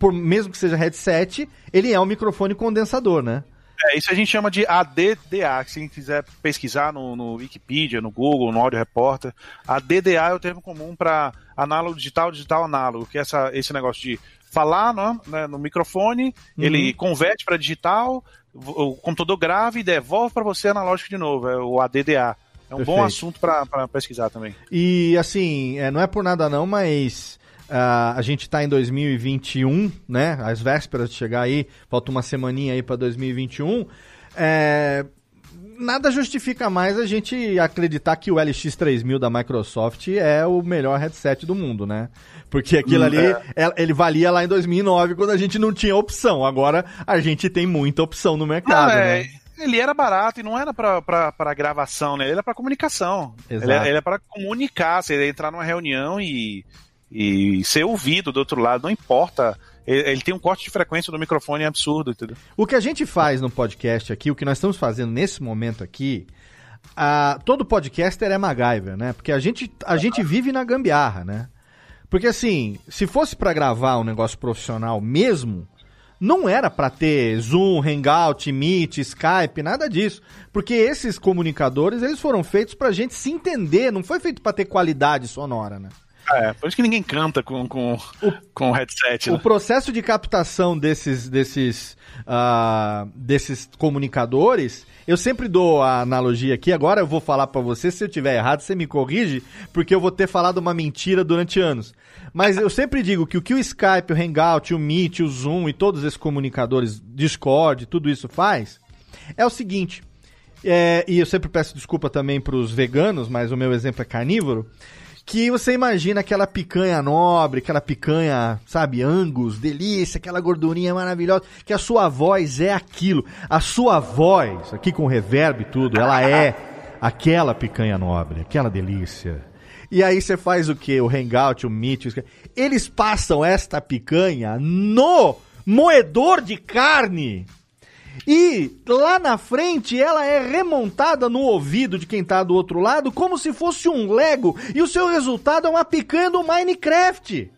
por mesmo que seja headset, ele é um microfone condensador, né? É, isso a gente chama de ADDA, se quiser pesquisar no, no Wikipedia, no Google, no Audio Repórter. ADDA é o termo comum para análogo digital, digital análogo, que é essa, esse negócio de falar no, né, no microfone, uhum. ele converte para digital, o computador grava e devolve para você analógico de novo, é o ADDA. É um Perfeito. bom assunto para pesquisar também. E assim, é, não é por nada não, mas uh, a gente está em 2021, né? As vésperas de chegar aí, falta uma semaninha aí para 2021. É, nada justifica mais a gente acreditar que o LX3000 da Microsoft é o melhor headset do mundo, né? Porque aquilo ali, é. é. ele valia lá em 2009 quando a gente não tinha opção. Agora a gente tem muita opção no mercado, não, é, né? ele era barato e não era para gravação, né? Ele era para comunicação. Exato. Ele, é para comunicar, você entrar numa reunião e, e ser ouvido do outro lado, não importa. Ele, tem um corte de frequência do microfone absurdo, entendeu? O que a gente faz no podcast aqui, o que nós estamos fazendo nesse momento aqui, todo podcaster é MacGyver, né? Porque a gente, a gente vive na gambiarra, né? Porque assim, se fosse para gravar um negócio profissional mesmo, não era para ter Zoom, Hangout, Meet, Skype, nada disso. Porque esses comunicadores, eles foram feitos pra gente se entender, não foi feito para ter qualidade sonora, né? É, por isso que ninguém canta com, com, o, com headset. Né? O processo de captação desses, desses, uh, desses comunicadores, eu sempre dou a analogia aqui, agora eu vou falar para você, se eu tiver errado, você me corrige, porque eu vou ter falado uma mentira durante anos. Mas eu sempre digo que o que o Skype, o Hangout, o Meet, o Zoom e todos esses comunicadores, Discord, tudo isso faz, é o seguinte. É, e eu sempre peço desculpa também para os veganos, mas o meu exemplo é carnívoro. Que você imagina aquela picanha nobre, aquela picanha, sabe, angus, delícia, aquela gordurinha maravilhosa, que a sua voz é aquilo. A sua voz, aqui com reverb e tudo, ela é aquela picanha nobre, aquela delícia. E aí você faz o que? O Hangout, o Meet, eles passam esta picanha no moedor de carne. E lá na frente ela é remontada no ouvido de quem tá do outro lado como se fosse um Lego e o seu resultado é uma picanha do Minecraft.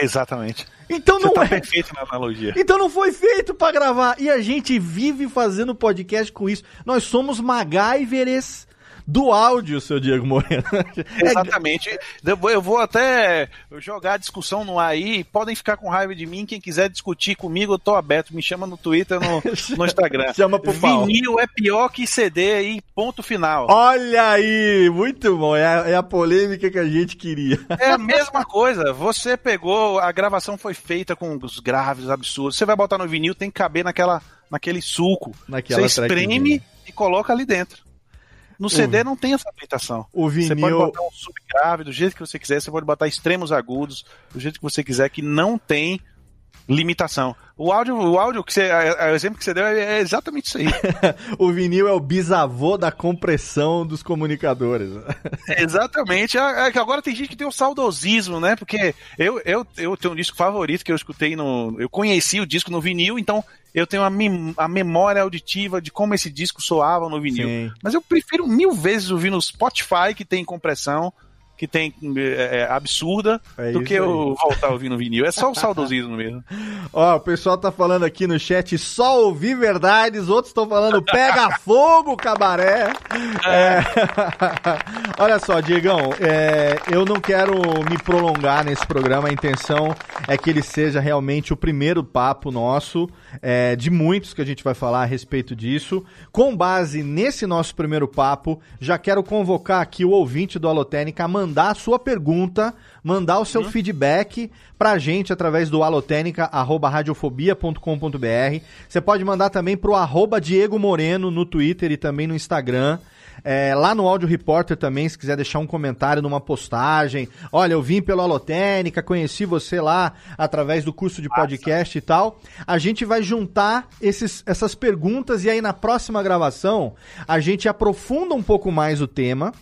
Exatamente. Então Você não tá é. perfeito na analogia. Então não foi feito pra gravar. E a gente vive fazendo podcast com isso. Nós somos MacGyveres do áudio, seu Diego Moreno. É- Exatamente. Eu vou- até jogar a discussão no ar aí. Podem ficar com raiva de mim. Quem quiser discutir comigo, eu tô aberto. Me chama no Twitter, no, no Instagram. Chama pro pau. Vinil é pior que CD aí, ponto final. Olha aí, muito bom. É a, é a polêmica que a gente queria. É a mesma coisa. Você pegou, a gravação foi feita com os graves absurdos. Você vai botar no vinil, tem que caber naquela, naquele suco. Naquela Você espreme e coloca ali dentro. No CD não tem essa limitação. O Você pode vinil. botar um subgrave do jeito que você quiser, você pode botar extremos agudos do jeito que você quiser, que não tem limitação. O áudio, o áudio que você, o exemplo que você deu é é exatamente isso aí. o vinil é o bisavô da compressão dos comunicadores. exatamente. É, é agora tem gente que tem o saudosismo, né? Porque eu, eu, eu tenho um disco favorito que eu escutei no. Eu conheci o disco no vinil, então eu tenho a, mem- a memória auditiva de como esse disco soava no vinil. Sim. Mas eu prefiro mil vezes ouvir no Spotify, que tem compressão, que tem é, é, absurda, É do que aí. eu voltar no vinil. É só o saudosismo mesmo. Ó, o pessoal tá falando aqui no chat só ouvir verdades, outros estão falando pega fogo, cabaré. É. Olha só, Diegão, é, eu não quero me prolongar nesse programa, a intenção é que ele seja realmente o primeiro papo nosso, é, de muitos que a gente vai falar a respeito disso. Com base nesse nosso primeiro papo, já quero convocar aqui o ouvinte do Alotênica a mandar a sua pergunta, mandar o seu feedback pra gente através do alotênica.radiofobia.com.br. Você pode mandar também pro arroba Diego Moreno no Twitter e também no Instagram. É, lá no Áudio Repórter também, se quiser deixar um comentário numa postagem. Olha, eu vim pelo Alotênica, conheci você lá através do curso de podcast e tal. A gente vai juntar esses, essas perguntas e aí na próxima gravação a gente aprofunda um pouco mais o tema.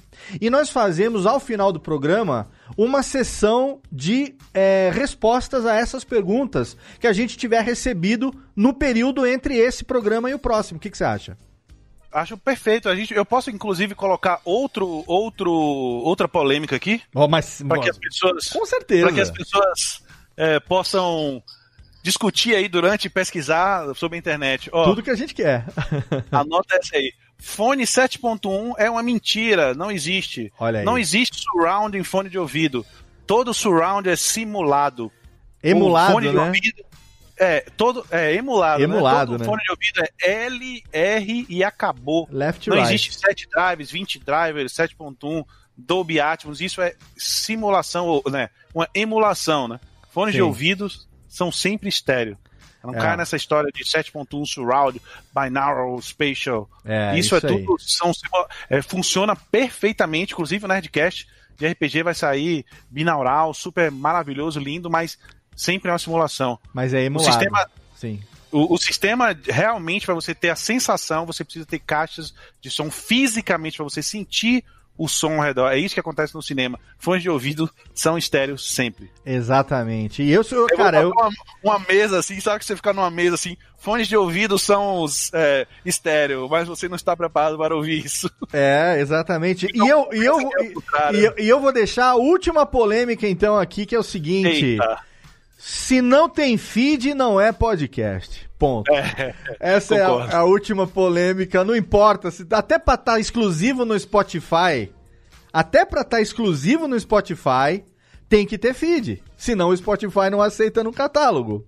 E nós fazemos, ao final do programa, uma sessão de é, respostas a essas perguntas que a gente tiver recebido no período entre esse programa e o próximo. O que, que você acha? Acho perfeito. A gente, eu posso, inclusive, colocar outro, outro, outra polêmica aqui, Oh, mas, para que as pessoas. com certeza. para que as pessoas é, possam discutir aí durante e pesquisar sobre a internet. Ó, Tudo que a gente quer. anota essa aí. Fone 7.1 é uma mentira, não existe. Olha aí. Não existe surround em fone de ouvido. Todo surround é simulado. Emulado, o fone de né? ouvido é todo é emulado, Emulado, né? Todo né? fone de ouvido é L, R e acabou. Left Não right. existe 7 drives, 20 drivers, 7.1, Dolby Atmos, isso é simulação, né? Uma emulação, né? Fones Sim. de ouvidos são sempre estéreo. Não É. cai nessa história de 7.1 surround, binaural spatial. É, isso, isso é tudo, são, é, funciona perfeitamente, inclusive o Nerdcast de RPG vai sair binaural, super maravilhoso, lindo, mas sempre é uma simulação. Mas é O emulado. sistema, Sim. o, o sistema realmente, para você ter a sensação, você precisa ter caixas de som fisicamente para você sentir o som ao redor. É isso que acontece no cinema. Fones de ouvido são estéreos sempre. Exatamente. E eu sou, Eu cara, eu, uma, uma mesa assim, sabe que você fica numa mesa assim, fones de ouvido são os, é, estéreo, mas você não está preparado para ouvir isso. É, exatamente. E eu, e, eu, pensa que é o e, e eu, e eu vou deixar a última polêmica, então, aqui, que é o seguinte: Eita. Se não tem feed, não é podcast. Ponto. Essa é concordo. a, a última polêmica. Não importa, se, até pra estar exclusivo no Spotify, até pra estar exclusivo no Spotify, tem que ter feed. Senão o Spotify não aceita no catálogo.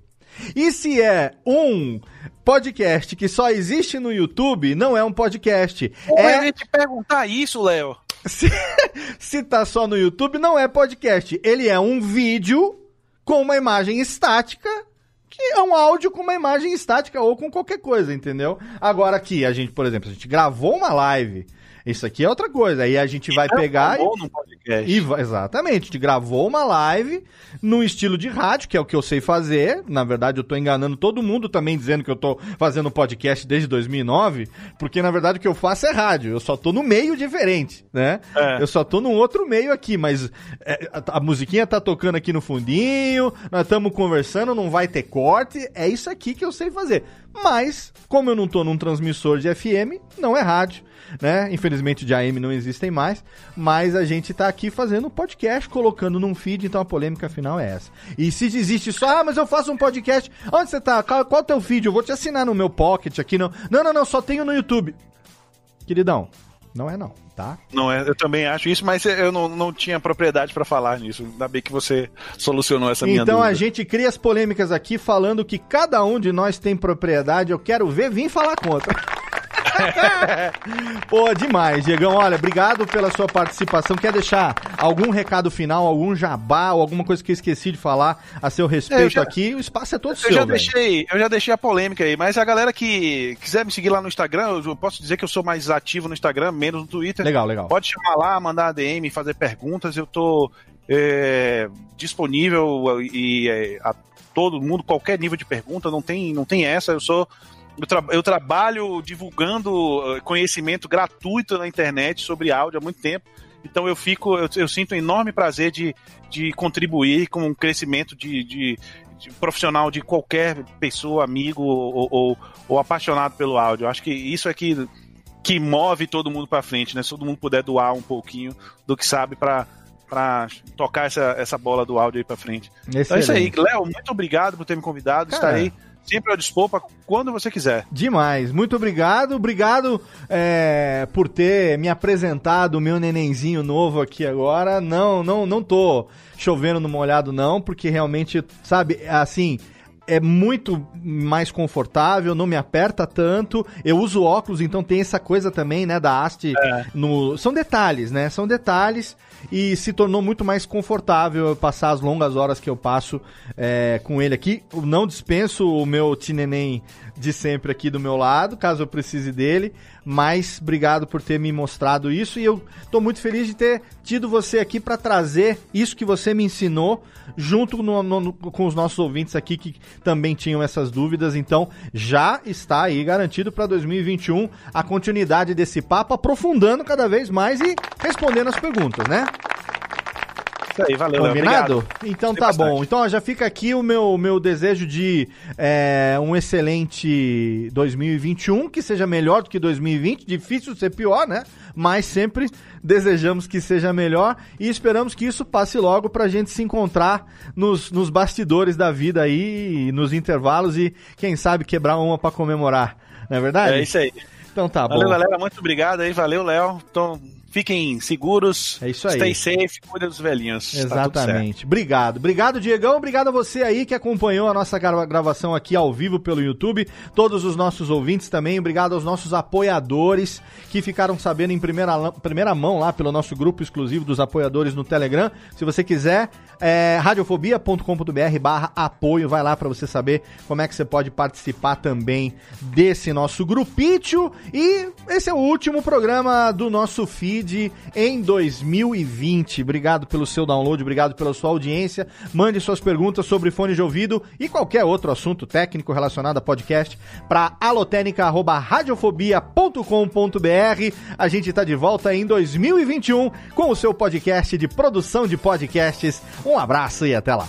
E se é um podcast que só existe no YouTube, não é um podcast. Pô, é Eu ia te perguntar isso, Léo. se, se tá só no YouTube, não é podcast. Ele é um vídeo com uma imagem estática, que é um áudio com uma imagem estática ou com qualquer coisa, entendeu? Agora aqui, a gente, por exemplo, a gente gravou uma live Isso aqui é outra coisa. Aí a gente vai pegar. E, e exatamente, a gente gravou uma live no estilo de rádio, que é o que eu sei fazer. Na verdade, eu tô enganando todo mundo também dizendo que eu tô fazendo podcast desde 2009, porque na verdade o que eu faço é rádio. Eu só tô no meio diferente, né? É. Eu só tô num outro meio aqui, mas é, a, a musiquinha tá tocando aqui no fundinho, nós estamos conversando, não vai ter corte. É isso aqui que eu sei fazer. Mas, como eu não tô num transmissor de FM, não é rádio né? Infelizmente de AM não existem mais, mas a gente tá aqui fazendo um podcast, colocando num feed, então a polêmica final é essa. E se existe só, ah, mas eu faço um podcast, onde você tá? Qual, qual é o teu feed? Eu vou te assinar no meu pocket aqui, não. Não, não, não, só tenho no YouTube. Queridão, não é não, tá? Não é, eu também acho isso, mas eu não, não tinha propriedade para falar nisso. Ainda bem que você solucionou essa minha Então dúvida. a gente cria as polêmicas aqui falando que cada um de nós tem propriedade. Eu quero ver vir falar contra. Pô, demais, Diegão. Olha, obrigado pela sua participação. Quer deixar algum recado final, algum jabá ou alguma coisa que eu esqueci de falar a seu respeito já, aqui? O espaço é todo eu seu. Já deixei, eu já deixei a polêmica aí, mas a galera que quiser me seguir lá no Instagram, eu posso dizer que eu sou mais ativo no Instagram, menos no Twitter. Legal, legal. Pode chamar lá, mandar DM, fazer perguntas. Eu tô é, disponível e é, a todo mundo, qualquer nível de pergunta, não tem, não tem essa. Eu sou eu, tra eu, trabalho divulgando eh, conhecimento gratuito na internet sobre áudio há muito tempo. Então eu fico, eu, eu sinto um enorme prazer de, de contribuir com o um crescimento de, de, de, profissional de qualquer pessoa, amigo ou, ou, ou, apaixonado pelo áudio. Eu acho que isso é que, que move todo mundo para frente, né? Se todo mundo puder doar um pouquinho do que sabe para para tocar essa, essa bola do áudio aí para frente. Excelente. Então é isso aí, Léo, muito obrigado por ter me convidado. Cara, Estarei sempre ao dispor para quando você quiser. Demais, muito obrigado. Obrigado é, por ter me apresentado o meu nenenzinho novo aqui agora. Não, não, não tô chovendo no molhado não, porque realmente, sabe, assim, é muito mais confortável, não me aperta tanto. Eu uso óculos, então tem essa coisa também, né, da haste é. no são detalhes, né? São detalhes e se tornou muito mais confortável passar as longas horas que eu passo é, com ele aqui. Eu não dispenso o meu Tineném de sempre aqui do meu lado, caso eu precise dele. Mas obrigado por ter me mostrado isso e eu estou muito feliz de ter tido você aqui para trazer isso que você me ensinou junto no, no, com os nossos ouvintes aqui que também tinham essas dúvidas. Então já está aí garantido para 2021 a continuidade desse papo, aprofundando cada vez mais e respondendo as perguntas, né? Isso aí, valeu. Combinado? Então tá bastante. bom. Então já fica aqui o meu, meu desejo de é, um excelente 2021, que seja melhor do que 2020. Difícil ser pior, né? Mas sempre desejamos que seja melhor e esperamos que isso passe logo pra gente se encontrar nos, nos bastidores da vida aí, nos intervalos e quem sabe quebrar uma para comemorar. Não é verdade? É isso aí. Então tá valeu, bom. Valeu, galera. Muito obrigado aí. Valeu, Léo. Então, Fiquem seguros. É isso aí. Stay safe, cuida dos velhinhos. Tá Exatamente. Tá obrigado. Obrigado, Diegão. Obrigado a você aí que acompanhou a nossa gravação aqui ao vivo pelo YouTube. Todos os nossos ouvintes também. Obrigado aos nossos apoiadores que ficaram sabendo em primeira, primeira mão lá pelo nosso grupo exclusivo dos apoiadores no Telegram. Se você quiser, é radiofobia.com.br barra apoio. Vai lá para você saber como é que você pode participar também desse nosso grupítio. E esse é o último programa do nosso feed em 2020. Obrigado pelo seu download, obrigado pela sua audiência. Mande suas perguntas sobre fone de ouvido e qualquer outro assunto técnico relacionado a podcast para alotênica@radiofobia.com.br. A gente está de volta em 2021 com o seu podcast de produção de podcasts. Um abraço e até lá.